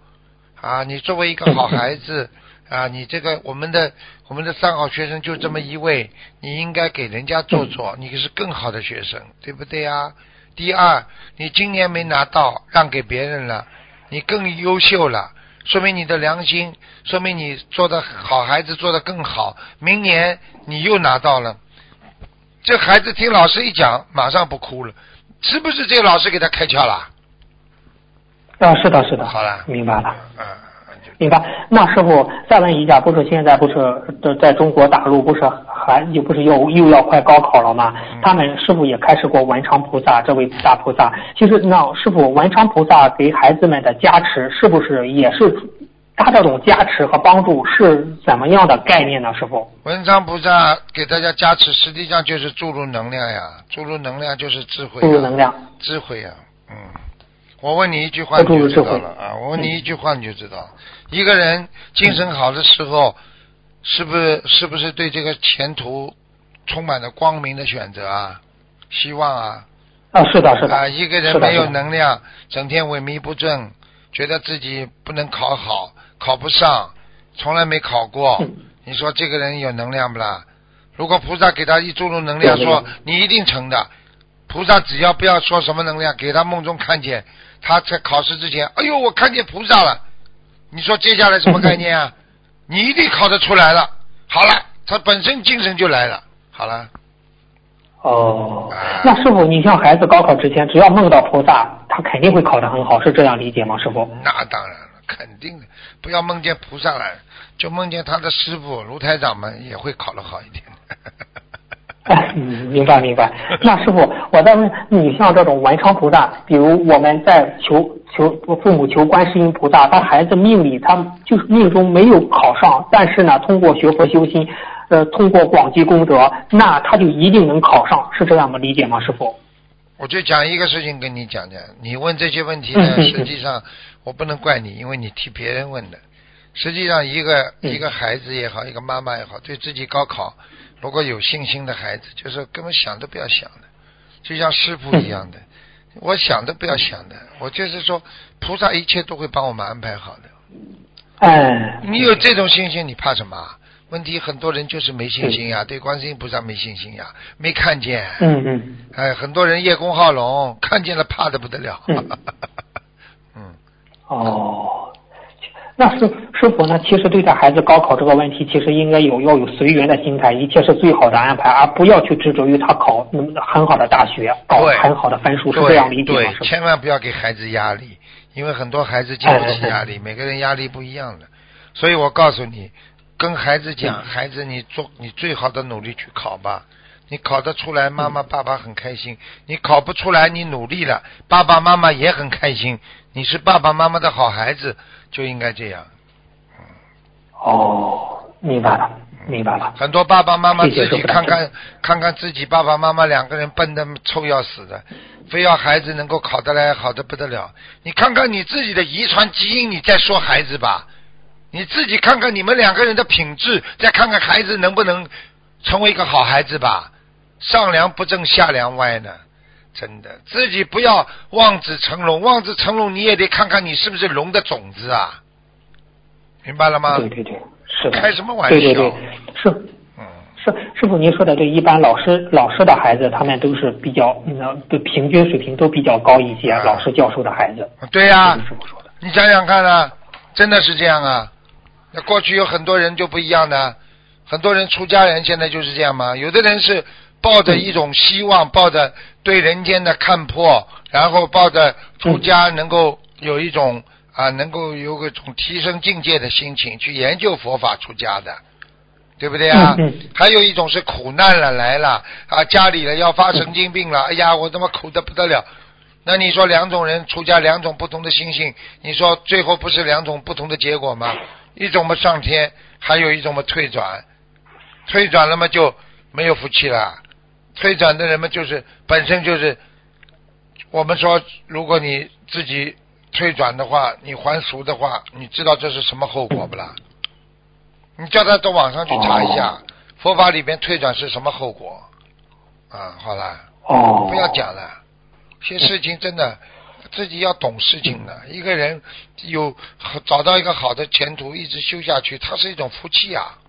啊！你作为一个好孩子啊，你这个我们的我们的三好学生就这么一位，你应该给人家做做，你是更好的学生，对不对啊？第二，你今年没拿到，让给别人了，你更优秀了，说明你的良心，说明你做的好孩子做的更好。明年你又拿到了，这孩子听老师一讲，马上不哭了，是不是这个老师给他开窍了？啊，是的，是的，好了，明白了。嗯，明白。那师傅再问一下，不是现在不是在在中国大陆不是还又不是又又要快高考了吗？他们师傅也开始过文昌菩萨这位大菩萨。其实那师傅文昌菩萨给孩子们的加持，是不是也是他这种加持和帮助是怎么样的概念呢？师傅，文昌菩萨给大家加持，实际上就是注入能量呀，注入能量就是智慧，注入能量，智慧呀，嗯。我问你一句话你就知道了啊！我问你一句话你就知道，一个人精神好的时候，是不是是不是对这个前途充满了光明的选择啊？希望啊！啊，是的，是的。啊，一个人没有能量，整天萎靡不振，觉得自己不能考好，考不上，从来没考过，你说这个人有能量不啦？如果菩萨给他一注入能量，说你一定成的。菩萨只要不要说什么能量，给他梦中看见。他在考试之前，哎呦，我看见菩萨了。你说接下来什么概念啊？[laughs] 你一定考得出来了。好了，他本身精神就来了。好了。哦，那师傅，你像孩子高考之前，只要梦到菩萨，他肯定会考得很好，是这样理解吗？师傅？那当然了，肯定的。不要梦见菩萨了，就梦见他的师傅卢台长们也会考得好一点。哎，[laughs] 明白明白。那师傅，我在问你，像这种文昌菩萨，比如我们在求求父母求观世音菩萨，他孩子命里他就是命中没有考上，但是呢，通过学佛修心，呃，通过广积功德，那他就一定能考上，是这样的理解吗？师傅？我就讲一个事情跟你讲讲，你问这些问题呢，实际上我不能怪你，因为你替别人问的。实际上，一个一个孩子也好，一个妈妈也好，对自己高考。如果有信心的孩子，就是根本想都不要想的，就像师傅一样的，我想都不要想的，我就是说，菩萨一切都会帮我们安排好的。哎，你有这种信心，你怕什么？问题很多人就是没信心呀，对观世音菩萨没信心呀，没看见。嗯嗯。哎，很多人叶公好龙，看见了怕的不得了。嗯。[laughs] 哦。那师师傅呢？其实对待孩子高考这个问题，其实应该有要有随缘的心态，一切是最好的安排，而不要去执着于他考很好的大学，考很好的分数，是这样理解吗？对，千万不要给孩子压力，因为很多孩子经不起压力，每个人压力不一样的。所以我告诉你，跟孩子讲，孩子你做你最好的努力去考吧，你考得出来，妈妈爸爸很开心；你考不出来，你努力了，爸爸妈妈也很开心。你是爸爸妈妈的好孩子。就应该这样，哦，明白了，明白了。很多爸爸妈妈自己看看看看自己爸爸妈妈两个人笨的臭要死的，非要孩子能够考得来好的不得了。你看看你自己的遗传基因，你再说孩子吧。你自己看看你们两个人的品质，再看看孩子能不能成为一个好孩子吧。上梁不正下梁歪呢。真的，自己不要望子成龙，望子成龙你也得看看你是不是龙的种子啊，明白了吗？对对对，是开什么玩笑？对对对，是，嗯，是师傅您说的对，一般老师老师的孩子他们都是比较，嗯，对平均水平都比较高一些，老师教授的孩子。对呀，你想想看啊，真的是这样啊？那过去有很多人就不一样的，很多人出家人现在就是这样吗？有的人是。抱着一种希望，抱着对人间的看破，然后抱着出家能够有一种啊，能够有个种提升境界的心情去研究佛法出家的，对不对啊？还有一种是苦难了来了啊，家里了要发神经病了，哎呀，我他妈苦的不得了。那你说两种人出家，两种不同的心性，你说最后不是两种不同的结果吗？一种嘛上天，还有一种嘛退转，退转了嘛就没有福气了。退转的人们就是本身就是，我们说，如果你自己退转的话，你还俗的话，你知道这是什么后果不啦？你叫他到网上去查一下，佛法里边退转是什么后果？啊，好了，不要讲了，些事情真的，自己要懂事情的。一个人有找到一个好的前途，一直修下去，他是一种福气啊。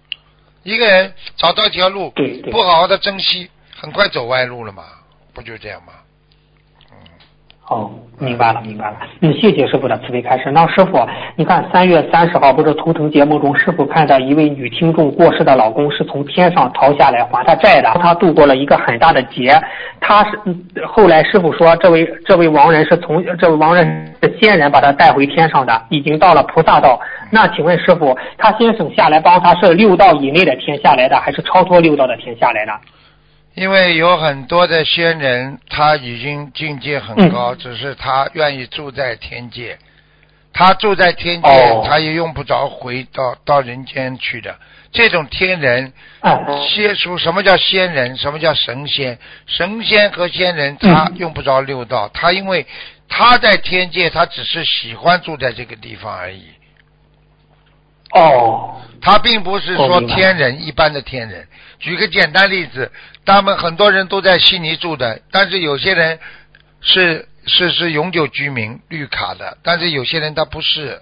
一个人找到一条路，不好好的珍惜，很快走歪路了嘛，不就这样吗？哦，明白了，明白了。嗯，谢谢师傅的慈悲开示。那师傅，你看三月三十号不是图腾节目中，师傅看到一位女听众过世的老公是从天上逃下来还她债的，她度过了一个很大的劫。他是后来师傅说，这位这位亡人是从这位亡人是仙人把他带回天上的，已经到了菩萨道。那请问师傅，他先生下来帮他是六道以内的天下来的，还是超脱六道的天下来的？因为有很多的仙人，他已经境界很高，只是他愿意住在天界。他住在天界，哦他也用不着回到到人间去的。这种天人，嗯仙属什么叫仙人？什么叫神仙？神仙和仙人，他用不着六道，他因为他在天界，他只是喜欢住在这个地方而已。哦，他并不是说天人一般的天人。举个简单例子，他们很多人都在悉尼住的，但是有些人是是是永久居民绿卡的，但是有些人他不是，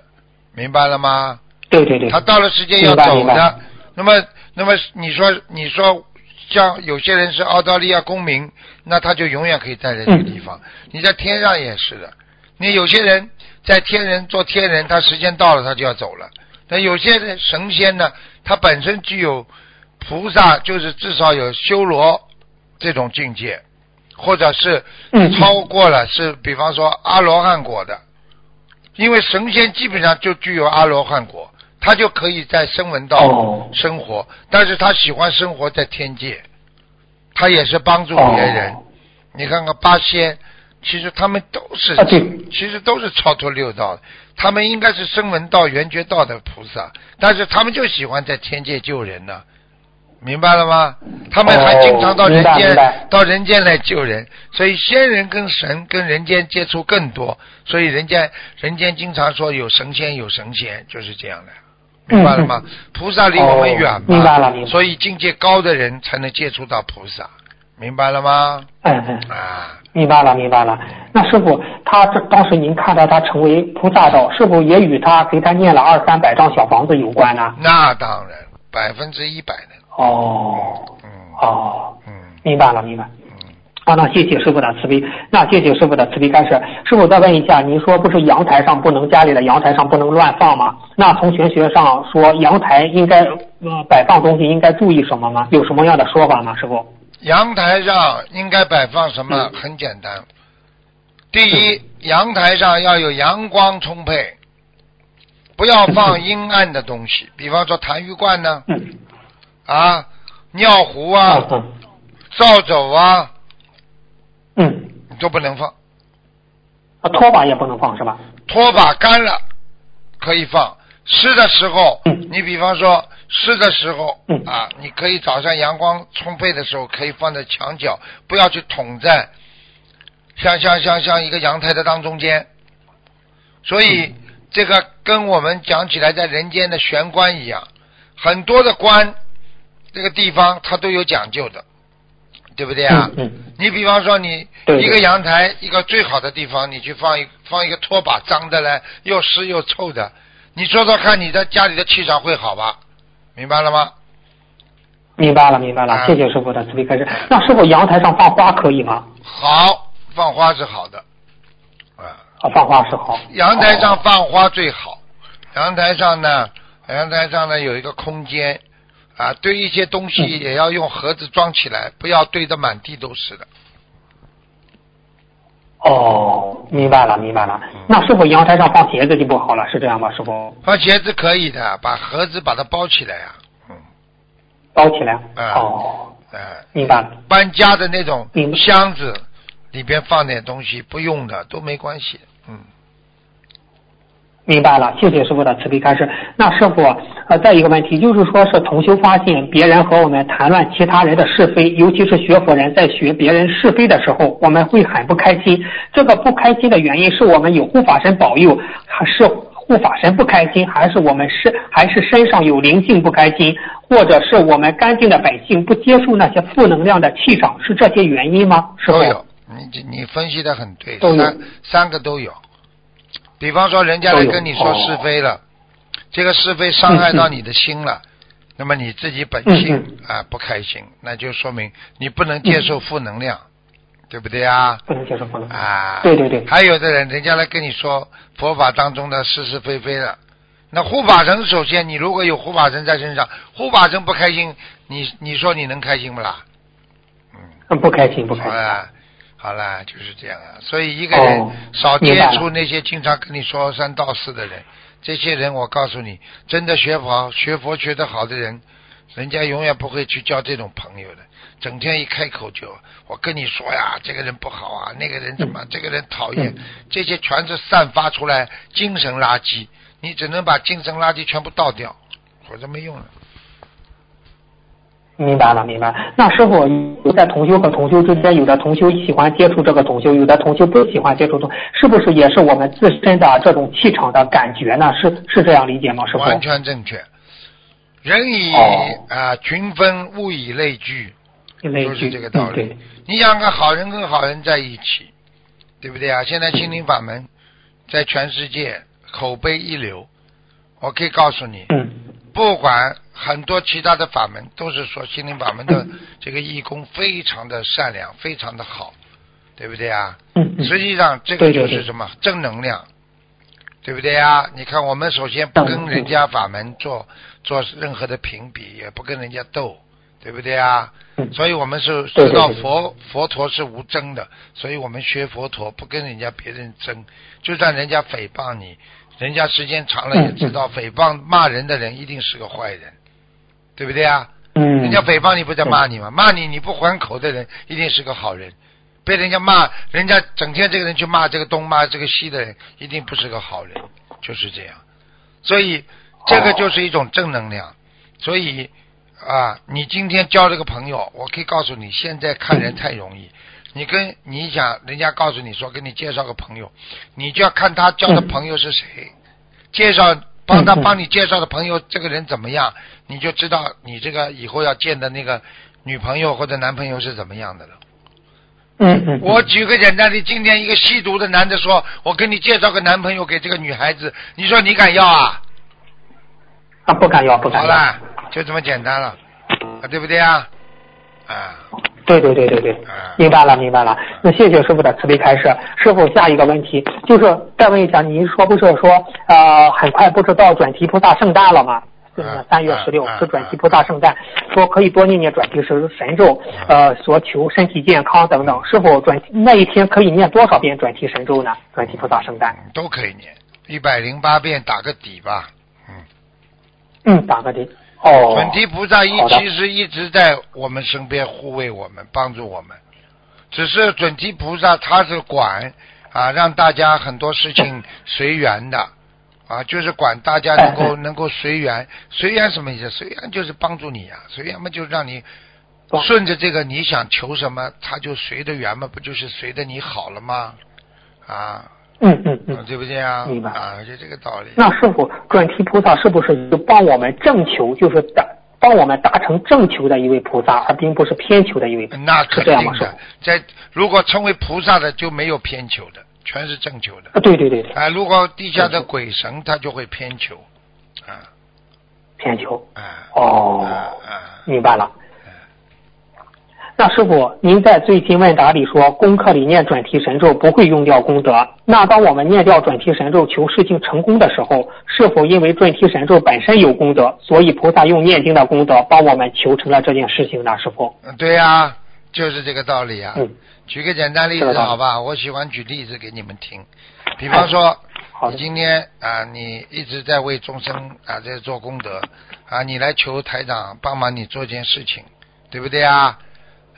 明白了吗？对对对，他到了时间要走的。那么那么你说你说像有些人是澳大利亚公民，那他就永远可以待在这个地方。你在天上也是的，你有些人在天人做天人，他时间到了他就要走了。那有些人神仙呢，他本身具有菩萨，就是至少有修罗这种境界，或者是嗯超过了，是比方说阿罗汉果的。因为神仙基本上就具有阿罗汉果，他就可以在声闻道哦生活，但是他喜欢生活在天界，他也是帮助别人。哦你看看八仙，其实他们都是，啊对其实都是超脱六道的，他们应该是声闻道、缘觉道的菩萨，但是他们就喜欢在天界救人呢、明白了吗？他们还经常到人间、到人间来救人，所以仙人跟神跟人间接触更多，所以人间人间经常说有神仙有神仙，就是这样的。明白了吗？菩萨离我们远嘛，嗯哦明白了明白所以境界高的人才能接触到菩萨，明白了吗？嗯嗯。啊，明白了，明白了。那师傅，他这当时您看到他成为菩萨道，是否也与他给他念了二三百张小房子有关呢？那当然，百分之一百的，哦，嗯哦，嗯明白了，明白。嗯，啊，那谢谢师傅的慈悲，那谢谢师傅的慈悲开示。师傅再问一下，您说不是阳台上不能家里的阳台上不能乱放吗？那从玄学上说，阳台应该呃摆放东西应该注意什么吗？有什么样的说法吗？师傅？阳台上应该摆放什么？嗯。很简单，第一，阳台上要有阳光充沛，不要放阴暗的东西，[laughs] 比方说痰盂罐呢，嗯，啊，尿壶啊，嗯扫帚啊，嗯。你都不能放。啊，拖把也不能放是吧？拖把干了可以放，湿的时候，嗯。你比方说湿的时候、嗯啊，你可以早上阳光充沛的时候可以放在墙角，不要去捅在像像像像一个阳台的当中间。所以、这个跟我们讲起来在人间的玄关一样，很多的关这个地方它都有讲究的，对不对啊？你比方说你一个阳台一个最好的地方，你去放一放一个拖把，脏的嘞，又湿又臭的，你说说看，你的家里的气场会好吧？明白了吗？明白了，明白啊了，谢谢师傅的慈悲开示。那师傅阳台上放花可以吗？好，放花是好的，啊，啊，放花是好。阳台上哦放花最好。阳台上呢，阳台上呢有一个空间，啊，堆一些东西嗯也要用盒子装起来，不要堆得满地都是的。哦，明白了，明白了。嗯那师傅阳台上放鞋子就不好了，是这样吗？师傅放鞋子可以的，把盒子把它包起来呀、嗯，包起来。啊哦，哎、明白了。搬家的那种箱子里边放点东西，不用的都没关系。嗯，明白了，谢谢师傅的慈悲开示。那师傅，呃，再一个问题，就是说是同修发现别人和我们谈论其他人的是非，尤其是学佛人在学别人是非的时候，我们会很不开心。这个不开心的原因是我们有护法神保佑，还是护法神不开心，还是我们是还是身上有灵性不开心，或者是我们干净的百姓不接受那些负能量的气场，是这些原因吗？师傅都？有。你你分析的很对，都有三三个都有。比方说，人家来跟你说哦是非了，这个是非伤害到你的心了，那么你自己本性嗯啊不开心，那就说明你不能接受负能量，对不对啊？不能接受负能量。啊，对对对。还有的人，人家来跟你说佛法当中的是是非非了，那护法神首先，你如果有护法神在身上，护法神不开心，你你说你能开心不啦？嗯，嗯，不开心不开心。好啦，就是这样啊。所以一个人哦少接触那些经常跟你说三道四的人，这些人我告诉你，真的学佛学佛学得好的人，人家永远不会去交这种朋友的。整天一开口就我跟你说呀，这个人不好啊，那个人怎么，这个人讨厌，嗯这些全是散发出来精神垃圾，你只能把精神垃圾全部倒掉，否则没用的。明白了，明白了。那师傅，有在同修和同修之间，有的同修喜欢接触这个同修，有的同修不喜欢接触同，是不是也是我们自身的这种气场的感觉呢？是是这样理解吗，师傅？完全正确。人以哦啊、群分，物以类聚，就是这个道理。嗯，你想个好人跟好人在一起，对不对啊？现在心灵法门在全世界口碑一流，我可以告诉你，嗯不管很多其他的法门，都是说心灵法门的这个义工非常的善良，非常的好，对不对啊？实际上这个就是什么？正能量，对不对啊？你看，我们首先不跟人家法门做做任何的评比，也不跟人家斗，对不对啊？嗯。所以我们是知道佛佛陀是无争的，所以我们学佛陀不跟人家别人争，就算人家诽谤你，人家时间长了也知道诽谤骂人的人一定是个坏人，对不对啊？嗯，人家诽谤你不在骂你吗？骂你你不还口的人一定是个好人，被人家骂，人家整天这个人去骂这个东骂这个西的人，一定不是个好人，就是这样。所以这个就是一种正能量。所以啊，你今天交这个朋友，我可以告诉你，现在看人太容易。你跟你想，人家告诉你说给你介绍个朋友，你就要看他交的朋友是谁，介绍帮他帮你介绍的朋友这个人怎么样，你就知道你这个以后要见的那个女朋友或者男朋友是怎么样的了。嗯嗯，我举个简单的，今天一个吸毒的男的说，我给你介绍个男朋友给这个女孩子，你说你敢要啊？啊不敢要不敢要。好了，就这么简单了，啊，对不对啊？啊，对对对对对啊，明白了明白了。那谢谢师傅的慈悲开示。师傅，下一个问题就是再问一下，您说不是说呃很快不是到转提菩萨圣诞了吗？啊三月十六啊是转提菩萨圣诞，说可以多念念转提神神咒，呃，所求身体健康等等。是否转那一天可以念多少遍转提神咒呢？转提菩萨圣诞，都可以念一百零八遍打个底吧。嗯，嗯，打个的。哦，准提菩萨一其实一直在我们身边护卫我们，帮助我们。只是准提菩萨他是管啊，让大家很多事情 [laughs] 随缘的啊，就是管大家能够能够随缘。随缘什么意思？随缘就是帮助你啊，随缘嘛就让你顺着这个你想求什么，他就随着缘嘛，不就是随着你好了吗？啊，嗯嗯嗯。对不对啊？明白啊，就这个道理。那师傅，转提菩萨是不是就帮我们正求，就是达帮我们达成正求的一位菩萨，而并不是偏求的一位菩萨？那肯定的，在如果成为菩萨的就没有偏求的，全是正求的。啊，对对对对，啊，如果地下的鬼神他就会偏求，啊偏求。啊哦，啊啊，明白了。那师傅，您在最近问答里说，功课里念转提神咒不会用掉功德。那当我们念掉转提神咒求事情成功的时候，是否因为转提神咒本身有功德，所以菩萨用念经的功德帮我们求成了这件事情呢？师傅？嗯对呀、就是这个道理啊。嗯，举个简单例子好吧，我喜欢举例子给你们听。比方说。你今天啊，你一直在为众生啊在做功德啊，你来求台长帮忙你做件事情，对不对啊？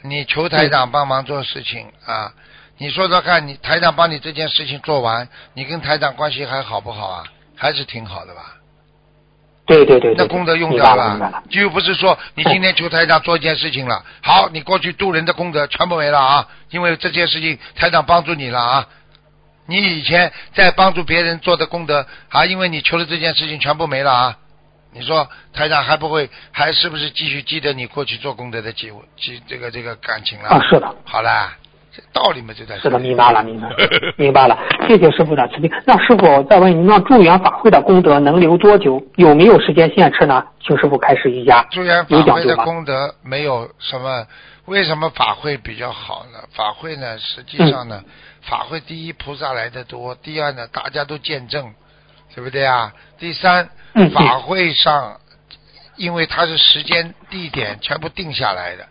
你求台长帮忙做事情啊，你说说看，你台长帮你这件事情做完，你跟台长关系还好不好啊？还是挺好的吧？对对对对，那功德用掉了。就又不是说你今天求台长做一件事情了，好，你过去渡人的功德全部没了啊，因为这件事情台长帮助你了啊。你以前在帮助别人做的功德啊，因为你求了这件事情全部没了啊。你说台长还不会，还是不是继续记得你过去做功德的记记这个这个感情了？啊，是的，好啦，这道理嘛就在这是的，明白了，明白了，[laughs] 明白了。谢谢师傅的慈悲。那师傅再问您，那助缘法会的功德能留多久？有没有时间限制呢？请师傅开始一下。助缘法会的？功德没有什么，为什么法会比较好呢？法会呢，实际上呢，法会第一菩萨来的多，第二呢，大家都见证，对不对啊？第三，嗯法会上，因为它是时间、地点全部定下来的，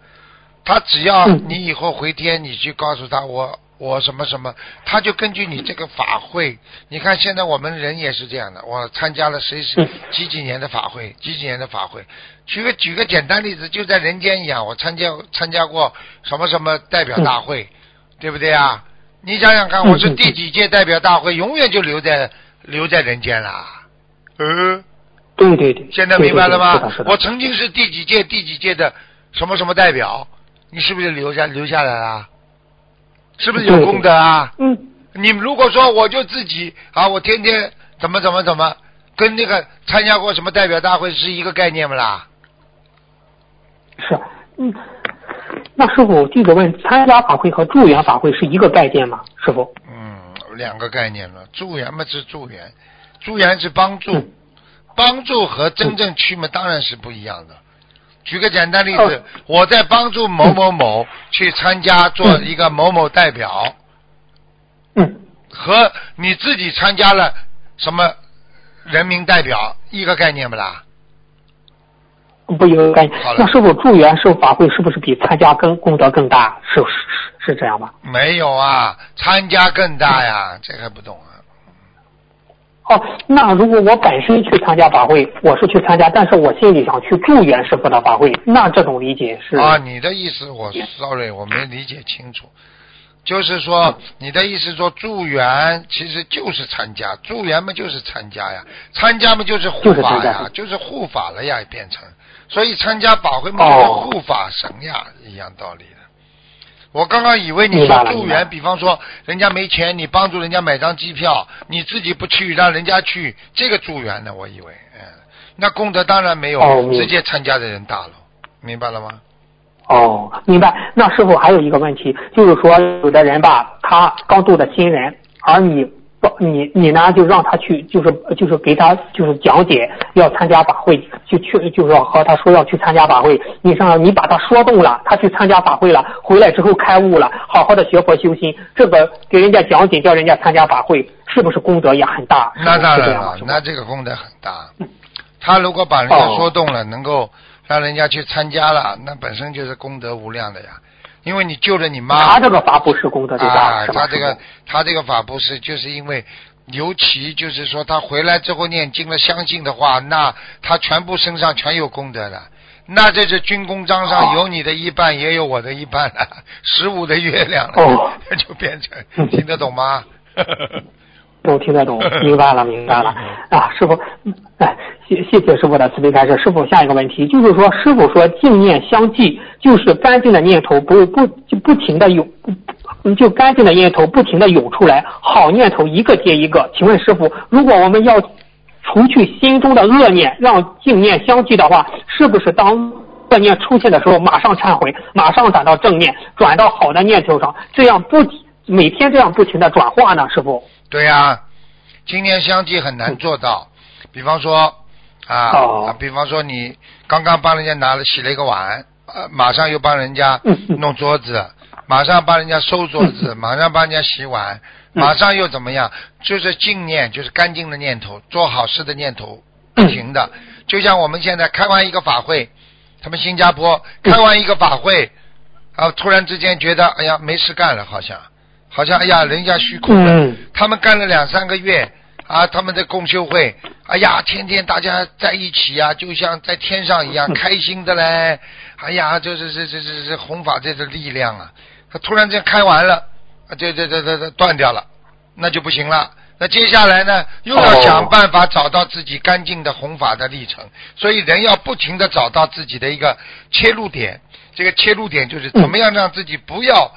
他只要嗯。你以后回天，你去告诉他我我什么什么，他就根据你这个法会，你看现在我们人也是这样的，我参加了谁是嗯。几几年的法会，几几年的法会，举个举个简单例子，就在人间一样，我参加参加过什么什么代表大会，对不对啊？你想想看，嗯我是嗯第几届代表大会，永远就留在留在人间啦。嗯，对对对。现在明白了吗？我曾经是第几届第几届的什么什么代表，你是不是留下留下来了？是不是有功德啊？嗯，你如果说我就自己啊，我天天怎么怎么怎么，跟那个参加过什么代表大会是一个概念不啦？是，嗯。那师傅，弟子问，参加法会和助缘法会是一个概念吗？师傅？嗯，两个概念了。助缘嘛是助缘，助缘是帮助，嗯帮助和真正去嘛当然是不一样的。举个简单例子，哦我在帮助某某某去参加做一个某某代表，嗯，和你自己参加了什么人民代表一个概念不啦？不一个概念那是否，助缘受法会是不是比参加更功德更大？是是是这样吧？没有啊，参加更大呀，这还不懂啊？哦，那如果我本身去参加法会，我是去参加，但是我心里想去助缘师傅的法会，那这种理解是？啊，你的意思我 sorry 我没理解清楚，就是说你的意思说助缘其实就是参加，助缘嘛就是参加呀，参加嘛就是护法呀，就是护法了呀，变成，所以参加法会嘛就是哦护法神呀，一样道理的。我刚刚以为你说助缘，了明白了比方说人家没钱，你帮助人家买张机票，你自己不去，让人家去，这个助缘呢，我以为，嗯，那功德当然没有哦直接参加的人大了，明白了吗？哦，明白。那师傅还有一个问题，就是说有的人吧，他刚度的新人，而你不，你你呢就让他去，就是就是给他就是讲解要参加法会，就去就是要和他说要去参加法会，你上你把他说动了，他去参加法会了，回来之后开悟了，好好的学佛修心，这个给人家讲解叫人家参加法会，是不是功德也很大？那当然了，那这个功德很大。他如果把人家哦说动了，能够让人家去参加了，那本身就是功德无量的呀。因为你救了你妈，他这个法布施功德最大，啊？他这个他这个法布施，就是因为尤其就是说他回来之后念经了，相信的话，那他全部身上全有功德的。那这是军功章上哦有你的一半，也有我的一半了，十五的月亮了，哦 [laughs] 就变成听得懂吗？[laughs] 都听得懂，[laughs] 明白了，明白了啊，师傅，哎，谢谢谢师傅的慈悲开示。师傅，下一个问题就是说，师傅说净念相继，就是干净的念头不不就不停的涌，就干净的念头不停的涌出来，好念头一个接一个。请问师傅，如果我们要除去心中的恶念，让净念相继的话，是不是当恶念出现的时候，马上忏悔，马上转到正念，转到好的念头上，这样不每天这样不停的转化呢？师傅？对呀、今年相继很难做到。比方说啊，哦。啊比方说你刚刚帮人家拿了洗了一个碗，呃，马上又帮人家弄桌子，马上帮人家收桌子，马上帮人家洗碗，嗯。马上又怎么样？就是净念，就是干净的念头，做好事的念头，不停的。就像我们现在开完一个法会，他们新加坡开完一个法会，啊，突然之间觉得哎呀没事干了，好像好像哎呀人家虚空了。嗯他们干了两三个月啊，他们的共修会，哎呀，天天大家在一起啊，就像在天上一样，开心的嘞。哎呀，就是这这这这弘法这是力量啊！他突然间开完了，啊这这这这这断掉了，那就不行了。那接下来呢，又要哦想办法找到自己干净的弘法的历程，所以人要不停的找到自己的一个切入点。这个切入点就是怎么样让自己不要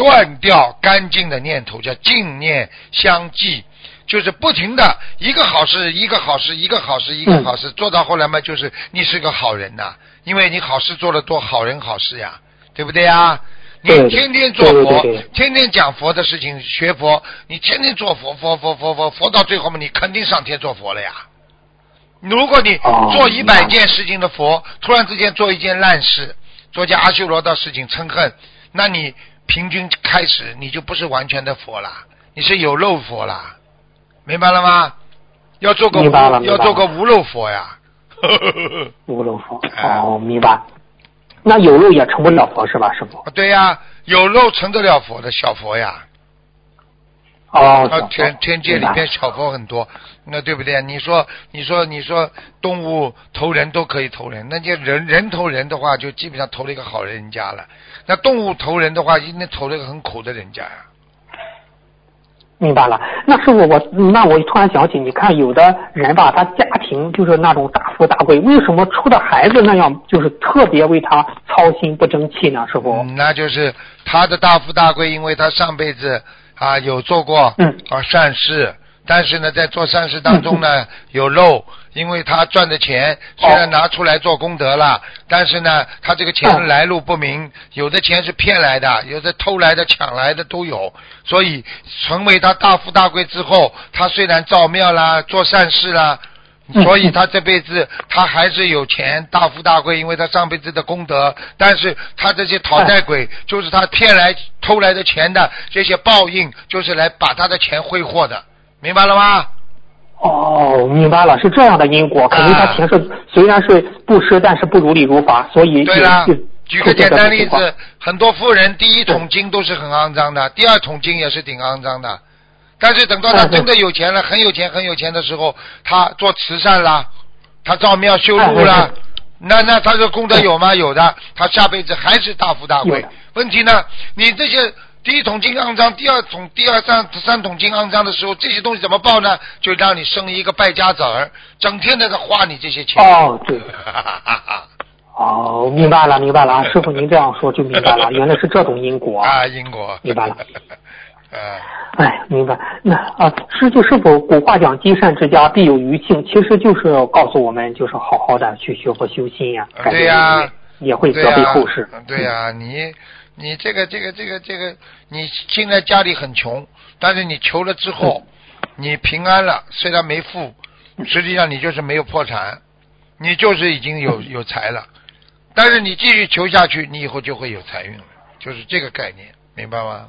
断掉干净的念头，叫净念相继，就是不停的一个好事一个好事一个好事一个好事，做到后来嘛，就是你是个好人呐、因为你好事做得多，好人好事呀，对不对呀？你天天做佛对对对对，天天讲佛的事情，学佛，你天天做佛，佛佛佛佛佛到最后嘛，你肯定上天做佛了呀。如果你哦做一百件事情的佛，突然之间做一件烂事，做件阿修罗的事情嗔恨，那你平均开始你就不是完全的佛了，你是有漏佛了，明白了吗？要做个要做个无漏佛呀。[laughs] 无漏佛。哎哦，明白。那有漏也成不了佛是吧，师傅？对呀，有漏成得了佛的小佛呀。哦，天天界里边小佛很多，那对不对？你说，你说，你说，动物投人都可以投人，那就人人投人的话，就基本上投了一个好人家了。那动物投人的话，一定投了一个很苦的人家呀。明白了。那师傅，我那我突然想起，你看有的人吧，他家庭就是那种大富大贵，为什么出的孩子那样就是特别为他操心不争气呢？师傅？嗯，那就是他的大富大贵，因为他上辈子啊有做过嗯啊善事，但是呢，在做善事当中呢有漏，因为他赚的钱虽然拿出来做功德了，但是呢，他这个钱嗯来路不明，有的钱是骗来的，有的偷来的、抢来的都有，所以成为他大富大贵之后，他虽然造庙啦、做善事啦。嗯所以他这辈子他还是有钱，大富大贵，因为他上辈子的功德。但是他这些讨债鬼，就是他骗来偷来的钱的这些报应，就是来把他的钱挥霍的，明白了吗？哦，明白了，是这样的因果。肯定他前世虽然是布施，但是不如理如法，所以对了举个简单例，子，很多富人第一桶金都是很肮脏的，第二桶金也是挺肮脏的。但是等到他真的有钱了，很有钱很有钱的时候，他做慈善啦，他造庙修路啦那那他的功德有吗？有的，他下辈子还是大富大贵。问题呢，你这些第一桶金肮脏，第二桶第二三三桶金肮脏的时候，这些东西怎么报呢？就让你生一个败家子儿，整天在这花你这些钱。哦，[laughs] 对。[laughs] 哦，明白了，明白了，啊师傅您这样说就明白了，原来是这种因果。啊，因果。明白了。[laughs] 啊，哎，明白。那啊，师就师傅古话讲“积善之家必有余庆”，其实就是要告诉我们，就是好好的去学佛修心呀，对呀也会责备后世。对呀、你你这个这个这个这个，你现在家里很穷，但是你求了之后，[laughs] 你平安了，虽然没富，实际上你就是没有破产，你就是已经有有财了。但是你继续求下去，你以后就会有财运了，就是这个概念，明白吗？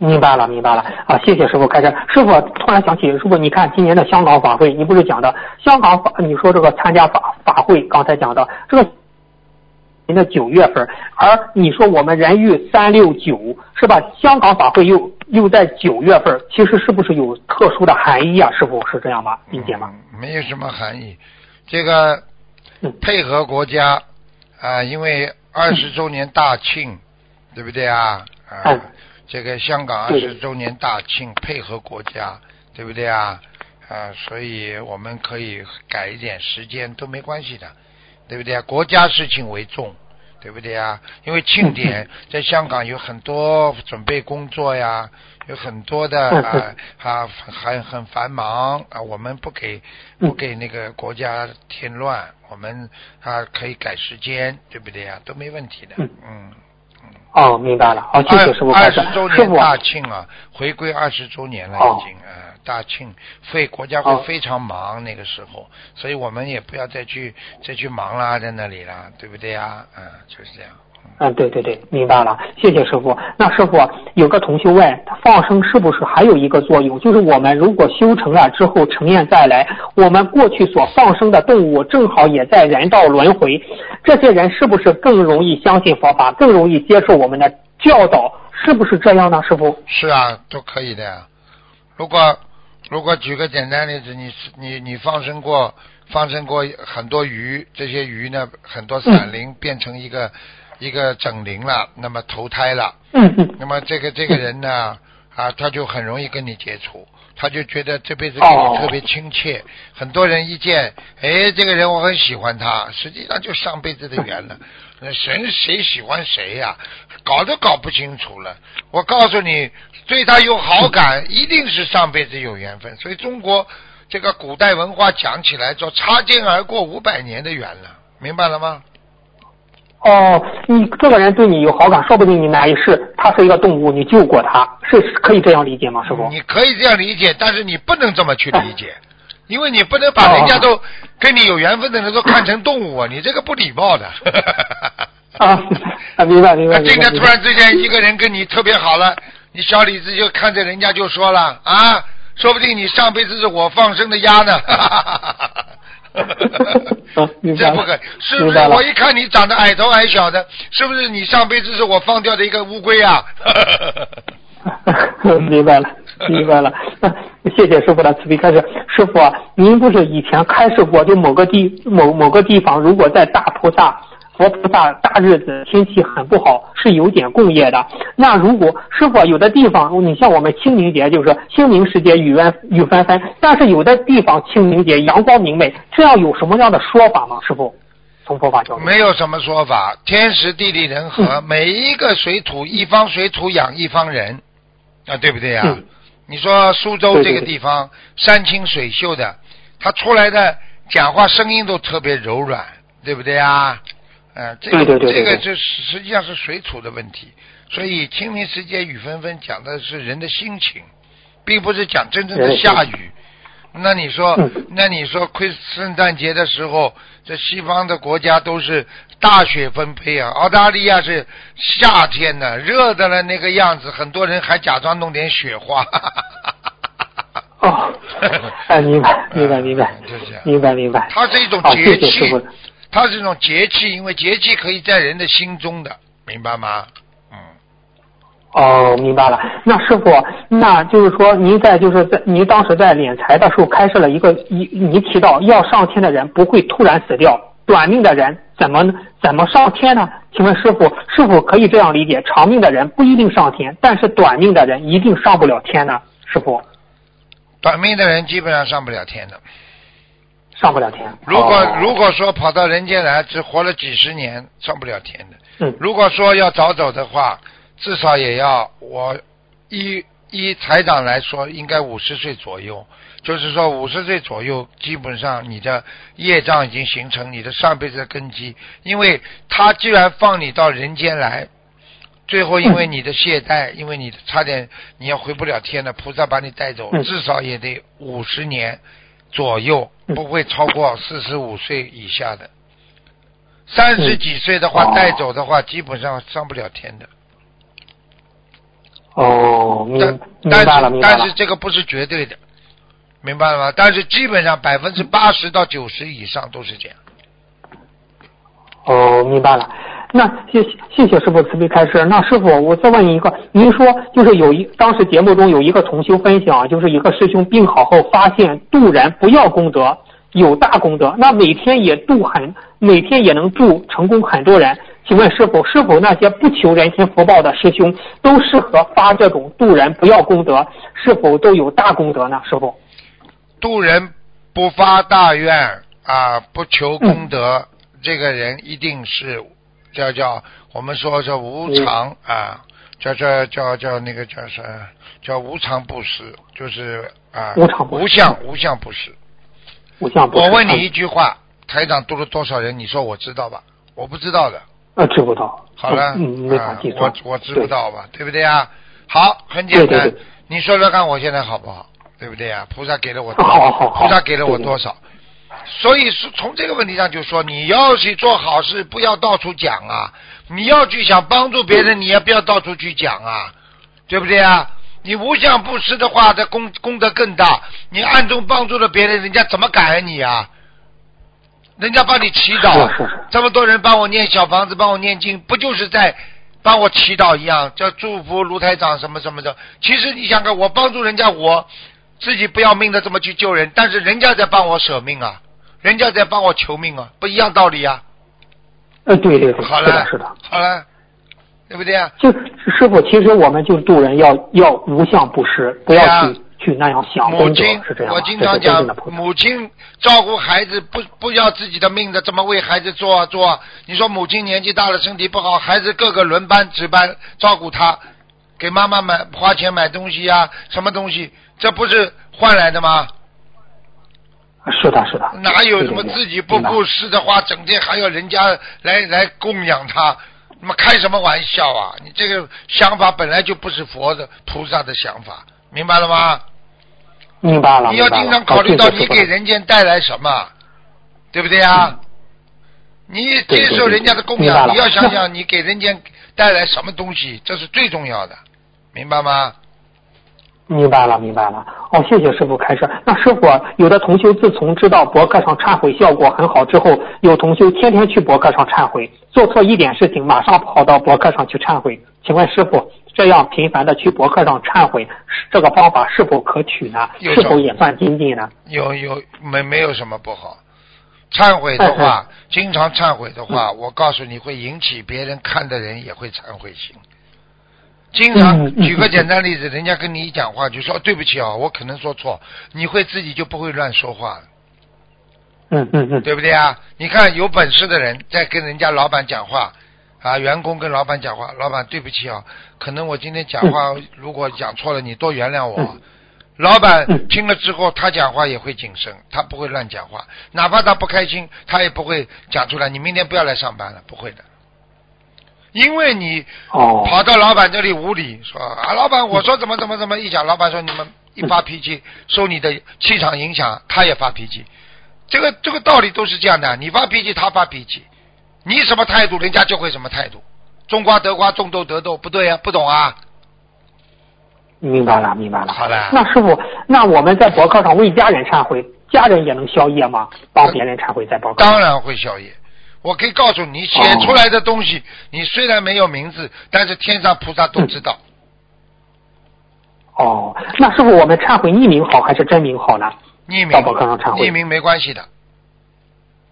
明白了，明白了啊！谢谢师傅开始。师傅突然想起，师傅你看今年的香港法会，你不是讲的香港法？你说这个参加法法会，刚才讲的这个您的九月份，而你说我们人育三六九是吧？香港法会又又在九月份，其实是不是有特殊的含义啊？师傅是这样吗？理解吗？嗯没有什么含义。这个嗯配合国家啊、因为二十周年大庆，对不对啊？啊、嗯这个香港二对十周年大庆，配合国家，对不对啊？啊，所以我们可以改一点时间都没关系的，对不对啊？国家事情为重，对不对啊？因为庆典在香港有很多准备工作呀，有很多的嗯啊啊很很繁忙啊，我们不给不给那个国家添乱，我们啊可以改时间，对不对呀？都没问题的，嗯嗯。哦，明白了。好，谢谢师傅二十周。年大庆啊，回归二十周年了哦已经大庆会国家会哦非常忙那个时候，所以我们也不要再去再去忙啦，在那里啦，对不对呀？嗯，就是这样。嗯，对对对，明白了，谢谢师傅。那师傅有个同学问，他放生是不是还有一个作用？就是我们如果修成了之后成愿再来，我们过去所放生的动物正好也在人道轮回，这些人是不是更容易相信佛法，更容易接受我们的教导？是不是这样呢，师傅？是啊，都可以的呀。如果如果举个简单例子，你你你放生过放生过很多鱼，这些鱼呢很多散灵变成一个、一个整灵了，那么投胎了。那么这个这个人呢，啊，他就很容易跟你接触，他就觉得这辈子跟哦你特别亲切。很多人一见，哎，这个人我很喜欢他，实际上就上辈子的缘了。那谁谁喜欢谁呀、搞都搞不清楚了。我告诉你，对他有好感，一定是上辈子有缘分。所以中国这个古代文化讲起来，叫擦肩而过五百年的缘了，明白了吗？哦，你这个人对你有好感，说不定你哪一世他是一个动物，你救过他，是可以这样理解吗，师傅？你可以这样理解，但是你不能这么去理解，因为你不能把人家都跟你有缘分的人都看成动物啊，[laughs] 你这个不礼貌的。啊，明白明白。今天突然之间一个人跟你特别好了，你小李子就看着人家就说了啊，说不定你上辈子是我放生的鸭呢。[laughs] 这不可，是不是？我一看你长得矮头矮小的，是不是你上辈子是我放掉的一个乌龟啊？[laughs] 明白了，明白了。谢谢师傅的慈悲开示。师傅，您不是以前开示过，就某个地某某个地方，如果在大菩萨。佛菩萨大日子天气很不好，是有点共业的。那如果师傅有的地方，你像我们清明节，就是清明时节雨纷雨纷纷，但是有的地方清明节阳光明媚，这样有什么样的说法吗？师傅，从佛法角度，没有什么说法。天时地利人和，每一个水土，一方水土养一方人，啊，对不对呀？你说苏州这个地方山清水秀的，他出来的讲话声音都特别柔软，对不对呀？啊，这个这个这实际上是水土的问题，所以清明时节雨纷纷讲的是人的心情，并不是讲真正的下雨。那你说，那你说，亏圣诞节的时候，这西方的国家都是大雪纷飞啊，澳大利亚是夏天呢，热的了那个样子，很多人还假装弄点雪花。哦，哎，明白，明白，明白，[laughs] 明白，明白。它是一种节气。它是一种节气，因为节气可以在人的心中的，明白吗？嗯。哦，明白了。那师傅，那就是说，您在就是在您当时在敛财的时候开设了一个一，你提到要上天的人不会突然死掉，短命的人怎么怎么上天呢？请问师傅，是否可以这样理解？长命的人不一定上天，但是短命的人一定上不了天呢？师傅。短命的人基本上上不了天的。上不了天。如果如果说跑到人间来，只活了几十年，上不了天的。嗯。如果说要早走的话，至少也要我依依财长来说，应该五十岁左右。就是说五十岁左右，基本上你的业障已经形成，你的上辈子的根基。因为他既然放你到人间来，最后因为你的懈怠，因为你差点你要回不了天了，菩萨把你带走，至少也得五十年。左右不会超过四十五岁以下的，三十几岁的话带走的话，基本上上不了天的。哦，明明白了，明白了。但是这个不是绝对的，明白了吗？但是基本上百分之八十到九十以上都是这样。哦，明白了。那谢谢谢师傅慈悲开示。那师傅，我再问一个，您说就是有一当时节目中有一个同修分享，就是一个师兄病好后发现渡人不要功德，有大功德，那每天也渡很，每天也能助成功很多人。请问是否，是否那些不求人天福报的师兄都适合发这种渡人不要功德，是否都有大功德呢？师傅，渡人不发大愿啊，不求功德，这个人一定是。叫叫我们说叫无常啊，叫叫叫叫那个叫啥？叫无常不施，就是啊，无常无相无相不施。无相不我问你一句话，台长度了多少人？你说我知道吧？我不知道的。啊，知不道。好了，没法计算。我我知不道吧？对不对啊？好，很简单。你说说看，我现在好不好？对不对呀？菩萨给了我多少？菩萨给了我多少？所以是从这个问题上就说，你要去做好事，不要到处讲啊！你要去想帮助别人，你也不要到处去讲啊，对不对啊？你无相布施的话，这功功德更大。你暗中帮助了别人，人家怎么感恩你啊？人家帮你祈祷，这么多人帮我念小房子，帮我念经，不就是在帮我祈祷一样？叫祝福卢台长什么什么的。其实你想看，我帮助人家，我自己不要命的这么去救人，但是人家在帮我舍命啊。人家在帮我求命啊，不一样道理啊。呃，对对对，好了，是的，好了，对不对啊？就师傅，其实我们就渡人要要无相布施，不要去去那样想。母亲是这样，我经常讲，母亲照顾孩子不不要自己的命的，怎么为孩子做啊做？啊？你说母亲年纪大了，身体不好，孩子各个轮班值班照顾他，给妈妈买花钱买东西呀，什么东西？这不是换来的吗？是的，是的。哪有什么自己不顾事的话，整天还要人家来来供养他？那么开什么玩笑啊！你这个想法本来就不是佛的菩萨的想法，明白了吗？明白了。你要经常考虑到你给人间带来什么，对不对啊？你接受人家的供养，你要想想你给人间带来什么东西，这是最重要的，明白吗？明白了，明白了。哦，谢谢师傅开示。那师傅，有的同修自从知道博客上忏悔效果很好之后，有同修天天去博客上忏悔，做错一点事情马上跑到博客上去忏悔。请问师傅，这样频繁的去博客上忏悔，这个方法是否可取呢？有是否也算精进呢？有有没没有什么不好？忏悔的话，经常忏悔的话，我告诉你会引起别人看的人也会忏悔心。经常举个简单例子，人家跟你一讲话就说、哦对不起啊，我可能说错，你会自己就不会乱说话了，嗯嗯嗯，对不对啊？你看有本事的人在跟人家老板讲话啊，员工跟老板讲话，老板对不起啊，可能我今天讲话如果讲错了，你多原谅我。嗯。老板嗯。听了之后，他讲话也会谨慎，他不会乱讲话，哪怕他不开心，他也不会讲出来。你明天不要来上班了，不会的，因为你哦，跑到老板这里无理说啊，老板我说怎么怎么怎么一讲，老板说你们一发脾气，受你的气场影响，他也发脾气。这个这个道理都是这样的，你发脾气，他发脾气，你什么态度，人家就会什么态度。种瓜得瓜，种豆得豆，不对啊，不懂啊？明白了，明白了。好了那师傅，那我们在博客上为家人忏悔，家人也能消业吗？帮别人忏悔在博客上。当然会消业。我可以告诉你，写出来的东西，你虽然没有名字，但是天上菩萨都知道。哦，那师傅，我们忏悔匿名好还是真名好呢？匿到博客上忏悔名，匿名没关系的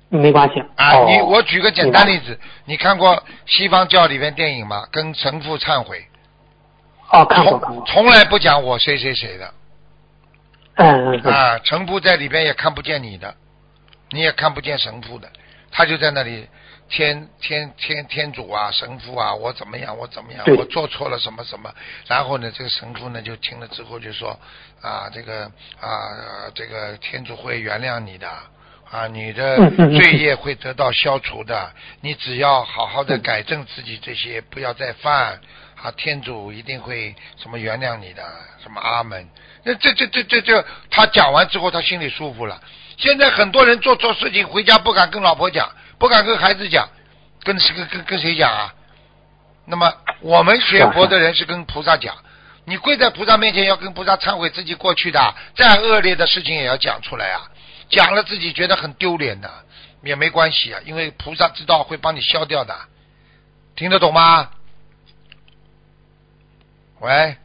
没关系。啊。哦、你我举个简单例子，你看过西方教里面电影吗？跟神父忏悔，哦，看过看从过。从来不讲我谁谁谁的嗯嗯嗯。啊，神父在里边也看不见你的，你也看不见神父的，他就在那里天天天天主啊，神父啊，我怎么样，我怎么样，我做错了什么什么，然后呢，这个神父呢就听了之后就说啊，这个啊，这个天主会原谅你的。啊，你的罪业会得到消除的。你只要好好的改正自己这些，不要再犯。啊，天主一定会什么原谅你的，什么阿门。那这这这这这，他讲完之后，他心里舒服了。现在很多人做错事情，回家不敢跟老婆讲，不敢跟孩子讲，跟谁跟跟跟谁讲啊？那么我们学佛的人是跟菩萨讲，你跪在菩萨面前要跟菩萨忏悔自己过去的，再恶劣的事情也要讲出来啊。讲了自己觉得很丢脸的，也没关系啊，因为菩萨知道会帮你消掉的，听得懂吗？喂，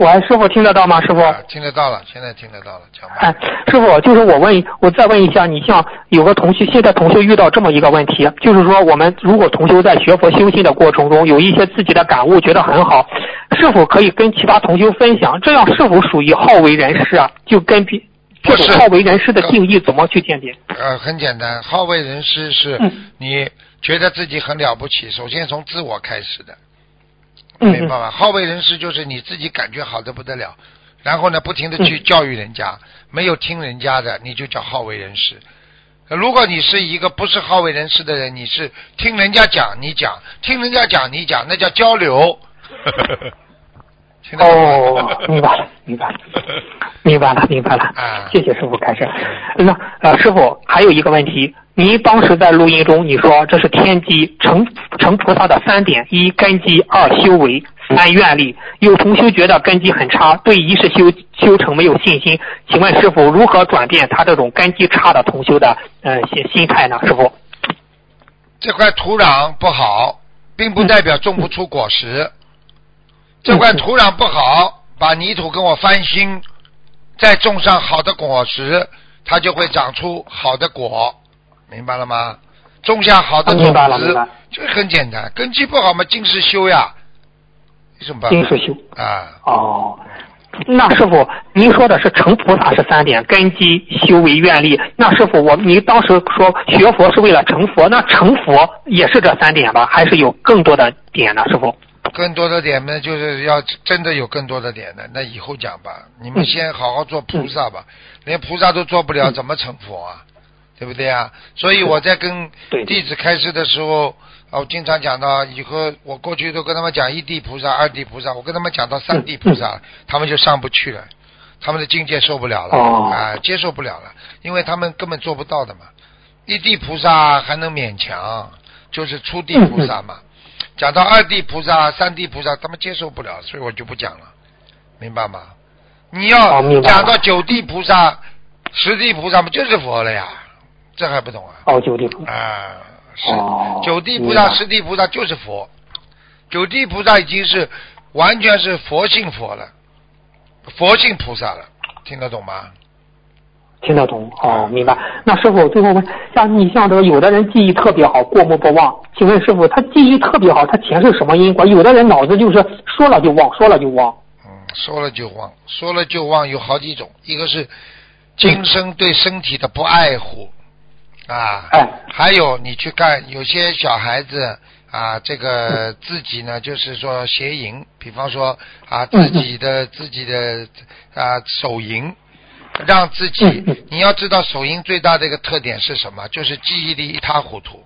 喂，师傅听得到吗？师傅？啊，听得到了，现在听得到了，讲吧。哎，师傅，就是我问，我再问一下，你像有个同学，现在同学遇到这么一个问题，就是说，我们如果同修在学佛修心的过程中，有一些自己的感悟，觉得很好，是否可以跟其他同修分享？这样是否属于好为人师啊？就跟别这种好为人师的定义怎么去鉴别？呃，很简单，好为人师是嗯你觉得自己很了不起，首先从自我开始的，嗯明白吗？好为人师就是你自己感觉好的不得了，然后呢，不停的去嗯教育人家，没有听人家的，你就叫好为人师。呃如果你是一个不是好为人师的人，你是听人家讲你讲，听人家讲你讲，那叫交流。[laughs] 哦，明白了，明白了。明白了，[laughs] 明白了啊。谢谢师傅开始。那呃，师傅还有一个问题，您当时在录音中你说这是天机成成菩萨的三点：一根基，二修为，三愿力。有同修觉得根基很差，对一世修修成没有信心，请问师傅如何转变他这种根基差的同修的呃心心态呢？师傅？这块土壤不好，并不代表种不出果实。这块土壤不好，把泥土跟我翻新，再种上好的果实，它就会长出好的果，明白了吗？种下好的啊种子，这很简单。根基不好嘛，尽是修呀，有什么办法今世修。啊？哦，那师傅，您说的是成菩萨是三点，根基、修为、愿力。那师傅，我您当时说学佛是为了成佛，那成佛也是这三点吧？还是有更多的点呢？师傅？更多的点呢，就是要真的有更多的点呢，那以后讲吧。你们先好好做菩萨吧，连菩萨都做不了，怎么成佛啊？对不对啊？所以我在跟弟子开示的时候，我经常讲到，以后我过去都跟他们讲一地菩萨、二地菩萨，我跟他们讲到三地菩萨，他们就上不去了，他们的境界受不了了，啊，接受不了了，因为他们根本做不到的嘛。一地菩萨还能勉强，就是初地菩萨嘛。讲到二地菩萨、三地菩萨，他们接受不了，所以我就不讲了，明白吗？你要讲到九地菩萨、十地菩萨，不就是佛了呀？这还不懂啊？哦，九地菩萨啊，是九地菩萨、十地菩萨就是佛，九地菩萨已经是完全是佛性佛了，佛性菩萨了，听得懂吗？听得懂哦，明白。那师傅最后问，像你像这个有的人记忆特别好，过目不忘，请问师傅他记忆特别好，他前世什么因果？有的人脑子就是说了就忘，说了就忘。嗯，说了就忘，说了就忘有好几种，一个是今生对身体的不爱护啊，还有你去看有些小孩子啊，这个自己呢就是说邪淫，比方说啊自己的自己的啊手淫。让自己，你要知道手淫最大的一个特点是什么？就是记忆力一塌糊涂，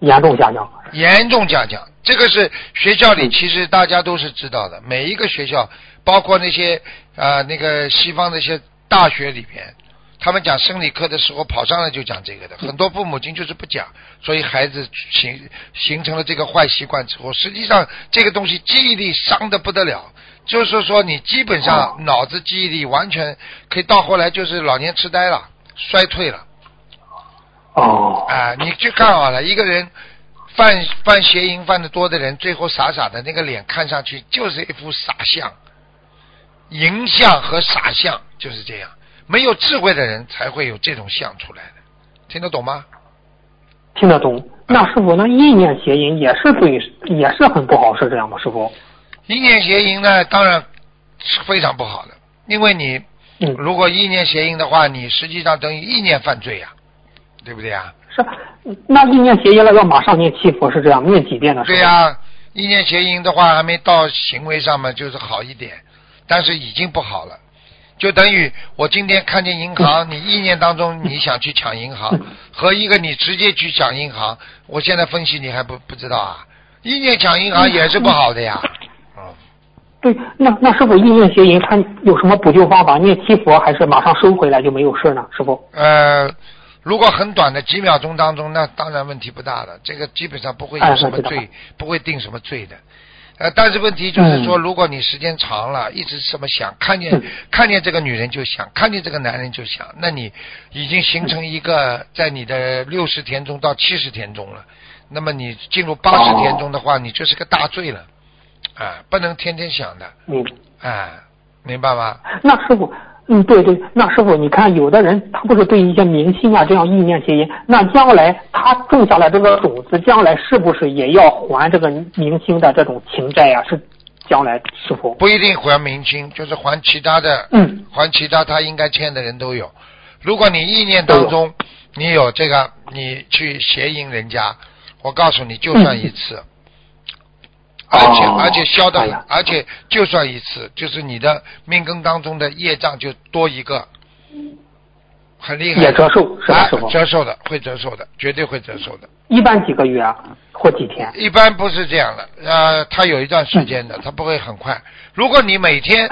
严重下降。严重下降，这个是学校里其实大家都是知道的。每一个学校，包括那些啊那个西方那些大学里边，他们讲生理课的时候跑上来就讲这个的。很多父母亲就是不讲，所以孩子形形成了这个坏习惯之后，实际上这个东西记忆力伤的不得了。就是说，你基本上脑子记忆力完全可以到后来就是老年痴呆了，衰退了。哦。啊，你去看好了，一个人犯犯邪淫犯的多的人，最后傻傻的那个脸看上去就是一副傻相，淫相和傻相就是这样。没有智慧的人才会有这种相出来的，听得懂吗？听得懂。那师傅，那意念邪淫也是对，也是很不好，是这样吗？师傅？意念邪淫呢，当然是非常不好的，因为你如果意念邪淫的话，你实际上等于意念犯罪呀，对不对呀？是，那意念邪淫了要马上念七佛是这样，念几遍呢？对呀，意念邪淫的话还没到行为上面就是好一点，但是已经不好了，就等于我今天看见银行，[laughs] 你意念当中你想去抢银行，[laughs] 和一个你直接去抢银行，我现在分析你还不不知道啊？意念抢银行也是不好的呀。嗯对，那那师傅意念邪淫，他有什么补救方法？念七佛还是马上收回来就没有事呢？师傅？呃，如果很短的几秒钟当中，那当然问题不大了，这个基本上不会有什么罪，不会定什么罪的。呃，但是问题就是说，如果你时间长了，一直这么想，看见看见这个女人就想，看见这个男人就想，那你已经形成一个在你的六十天中到七十天中了。那么你进入八十天中的话，你就是个大罪了。啊，不能天天想的。嗯。啊，明白吗？那师傅，嗯，对对，那师傅，你看，有的人他不是对一些明星啊这样意念邪淫，那将来他种下来这个种子，将来是不是也要还这个明星的这种情债呀？是将来是否？不一定还明星，就是还其他的。嗯。还其他他应该欠的人都有。如果你意念当中你有这个，你去邪淫人家，我告诉你，就算一次。而且而且消的，而且就算一次，就是你的命根当中的业障就多一个，很厉害。也折寿是吧？折寿的会折寿的，绝对会折寿的。一般几个月啊，或几天？一般不是这样的，呃，他有一段时间的，他不会很快。如果你每天，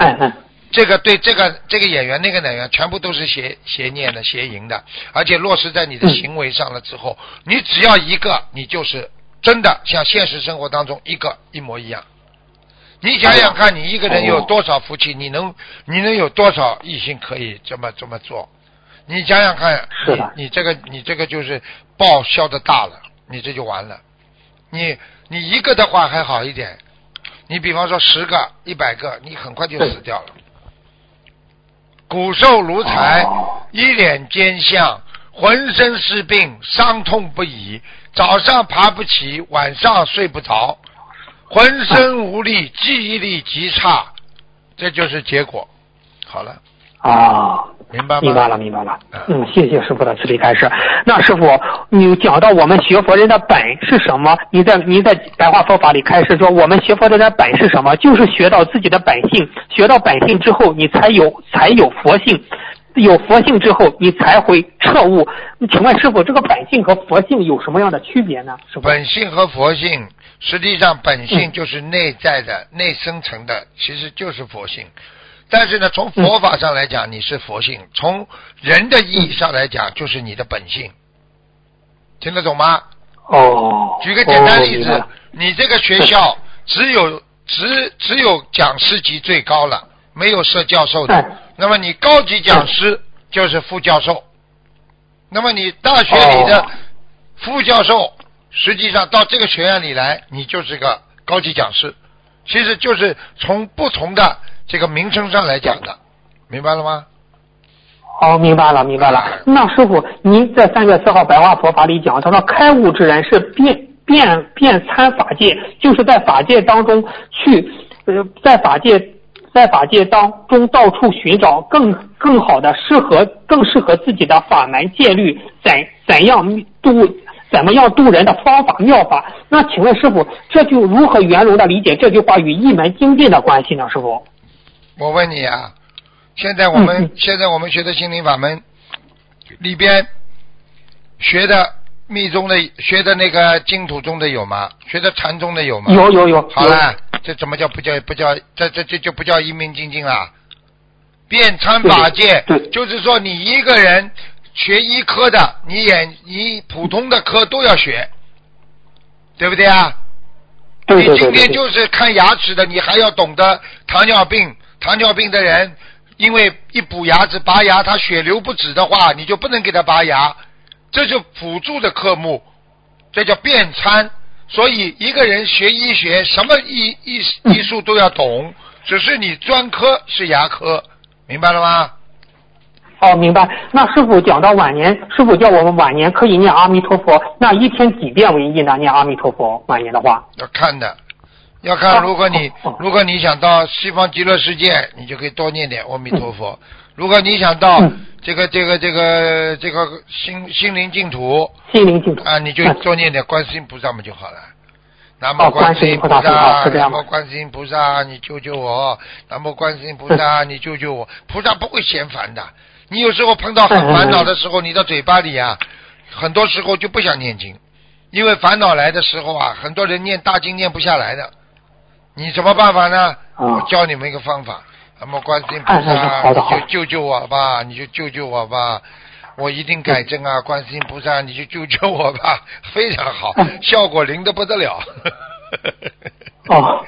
这个对这个这个演员那个演员全部都是邪邪念的邪淫的，而且落实在你的行为上了之后，你只要一个，你就是。真的像现实生活当中一个一模一样，你想想看，你一个人有多少福气？你能你能有多少异性可以这么这么做？你想想看，你你这个你这个就是报销的大了，你这就完了。你你一个的话还好一点，你比方说十个一百个，你很快就死掉了。骨瘦如柴，一脸奸相，浑身是病，伤痛不已。早上爬不起，晚上睡不着，浑身无力，记忆力极差，这就是结果。好了。啊。明白吗？明白了，明白了嗯。嗯，谢谢师傅的慈悲开示。那师傅，你讲到我们学佛人的本是什么？你在你在白话佛法里开示说，我们学佛人的本是什么？就是学到自己的本性，学到本性之后，你才有才有佛性。有佛性之后，你才会彻悟。请问师傅，这个本性和佛性有什么样的区别呢？本性和佛性，实际上本性就是内在的、内生成的，其实就是佛性。但是呢，从佛法上来讲，你是佛性；从人的意义上来讲，就是你的本性。听得懂吗？哦，举个简单例子你这个学校只有只只有讲师级最高了，没有设教授的哎。那么你高级讲师就是副教授。那么你大学里的哦副教授，实际上到这个学院里来，你就是个高级讲师。其实就是从不同的这个名称上来讲的，明白了吗？哦，明白了，明白了。那师傅，您在三月四号白话佛法里讲，他说开悟之人是遍遍遍参法界，就是在法界当中去，呃，在法界在法界当中到处寻找更更好的适合更适合自己的法门戒律，怎怎样度怎么样度人的方法妙法。那请问师傅，这就如何圆融的理解这句话与一门精进的关系呢？师傅？我问你啊，现在我们、现在我们学的心灵法门里边学的密宗的学的那个净土宗的有吗？学的禅宗的有吗？有有有。好了，这怎么叫不叫不叫这这这就不叫一明精进啦？遍参法界对对，就是说你一个人学医科的，你眼你普通的科都要学，对不对啊？对对你今天对对对。就是看牙齿的，你还要懂得糖尿病。糖尿病的人，因为一补牙齿、拔牙，他血流不止的话，你就不能给他拔牙，这就辅助的科目，这叫变参。所以一个人学医学，什么医医医术都要懂，只是你专科是牙科，明白了吗？哦，明白。那师傅讲到晚年，师傅叫我们晚年可以念阿弥陀佛，那一天几遍为宜呢？念阿弥陀佛，晚年的话。要看的，要看。哦如果你如果你想到西方极乐世界，你就可以多念点阿弥陀佛。如果你想到嗯这个这个这个这个心心灵净土心灵净土啊，你就嗯多念点观世音菩萨嘛就好了。南无哦观世音菩萨南无观世音菩萨，你救救我！南无观世音菩萨，你救救我！菩萨不会嫌烦的。你有时候碰到很烦恼的时候，你的嘴巴里啊，很多时候就不想念经，因为烦恼来的时候啊，很多人念大经念不下来的。你什么办法呢？哦我教你们一个方法。那么观世音菩萨，你就救救我吧，你就救救我吧。我一定改正啊！观世音菩萨，你就救救我吧，[laughs] 非常好，嗯效果灵的不得了。哦，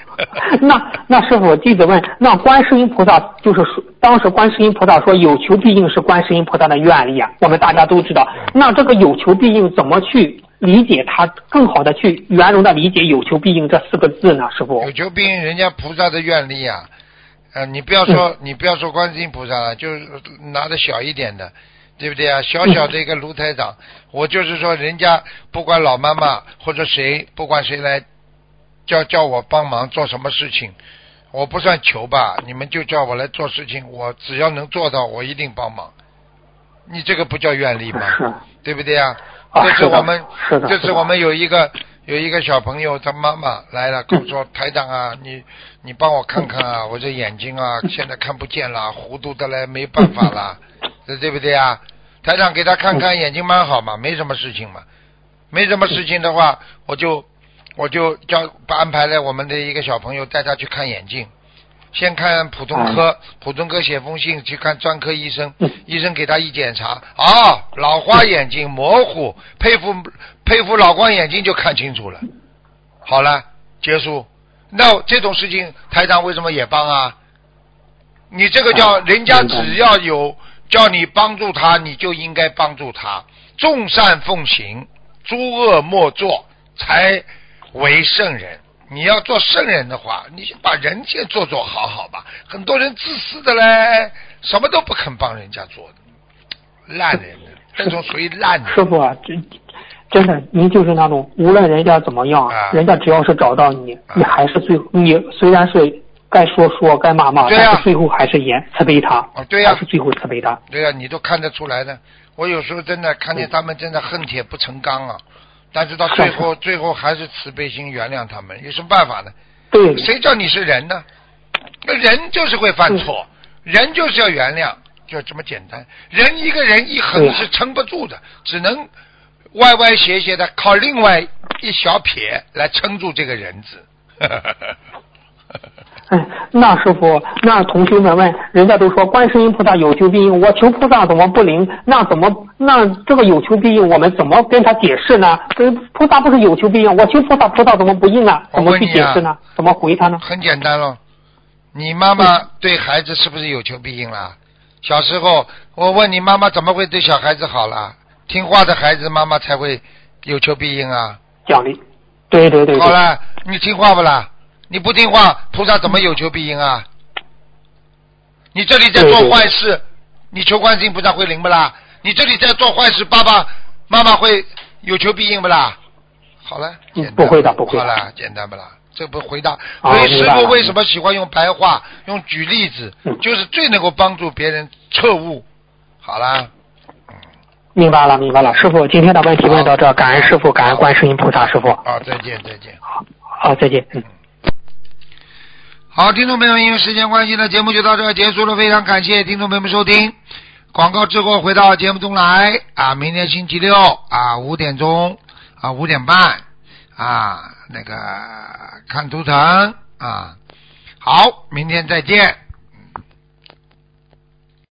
那那师傅弟子问，那观世音菩萨就是说，当时观世音菩萨说有求必应是观世音菩萨的愿力啊，我们大家都知道。那这个有求必应怎么去理解它，更好的去圆融的理解有求必应这四个字呢？师傅有？求必应，人家菩萨的愿力啊。呃，你不要说，你不要说观世音菩萨了，就是拿的小一点的，对不对啊？小小的一个卢台长，我就是说，人家不管老妈妈或者谁，不管谁来叫叫我帮忙做什么事情，我不算求吧，你们就叫我来做事情，我只要能做到，我一定帮忙。你这个不叫愿力吗？[laughs] 对不对啊？这是的这次我们这是的这次我们有一个有一个小朋友，他妈妈来了，跟我说：“台长啊，你你帮我看看啊，[laughs] 我这眼睛啊现在看不见了，糊涂的嘞，没办法了，[laughs] 这对不对啊？”台长给他看看眼睛蛮好嘛，没什么事情嘛，没什么事情的话，我就我就叫安排了我们的一个小朋友带他去看眼镜。先看普通科，普通科写封信去看专科医生，[laughs] 医生给他一检查，啊，老花眼睛模糊，佩服佩服老光眼睛就看清楚了。好了，结束。那这种事情台长为什么也帮啊？你这个叫啊人家只要有叫你帮助他，你就应该帮助他，众善奉行，诸恶莫作，才为圣人。你要做圣人的话，你先把人先做做好好吧。很多人自私的嘞，什么都不肯帮人家做的，烂人的，[laughs] 这种属于烂人。师傅啊，真真的，您就是那种无论人家怎么样，啊人家只要是找到你，啊你还是最你虽然是该说说，该骂骂，但是最后还是严慈悲他，哦，对呀、还是最后慈悲他。对呀、你都看得出来的。我有时候真的看见他们真的恨铁不成钢啊，但是到最后，最后还是慈悲心原谅他们，有什么办法呢？对，谁叫你是人呢？那人就是会犯错，人就是要原谅，就这么简单。人一个人一横对啊是撑不住的，只能歪歪斜斜的靠另外一小撇来撑住这个人字。哎，那师傅，那同学们问，人家都说观世音菩萨有求必应，我求菩萨怎么不灵？那怎么那这个有求必应，我们怎么跟他解释呢？跟菩萨不是有求必应，我求菩萨，菩萨怎么不应啊？怎么去解释呢？怎么回他呢？很简单咯，你妈妈对孩子是不是有求必应啦？小时候，我问你妈妈怎么会对小孩子好啦？听话的孩子，妈妈才会有求必应啊。奖励，对对对对，好了，你听话不啦？你不听话，菩萨怎么有求必应啊？你这里在做对对坏事，你求观世音菩萨会灵不啦？你这里在做坏事，爸爸妈妈会有求必应不啦？好了，嗯简单不会的不会的好了，简单不啦？这不回答。啊所以师傅为什么喜欢用白话，用举例子，嗯就是最能够帮助别人彻悟。好啦，明白了明白了。师傅，今天的问题问到这，感恩师傅，感恩观世音菩萨师傅。啊，再见再见。好，好再见。嗯。好，听众朋友们，因为时间关系呢，节目就到这儿结束了。非常感谢听众朋友们收听。广告之后回到节目中来啊，明天星期六啊五点钟啊五点半啊那个看图腾啊，好，明天再见。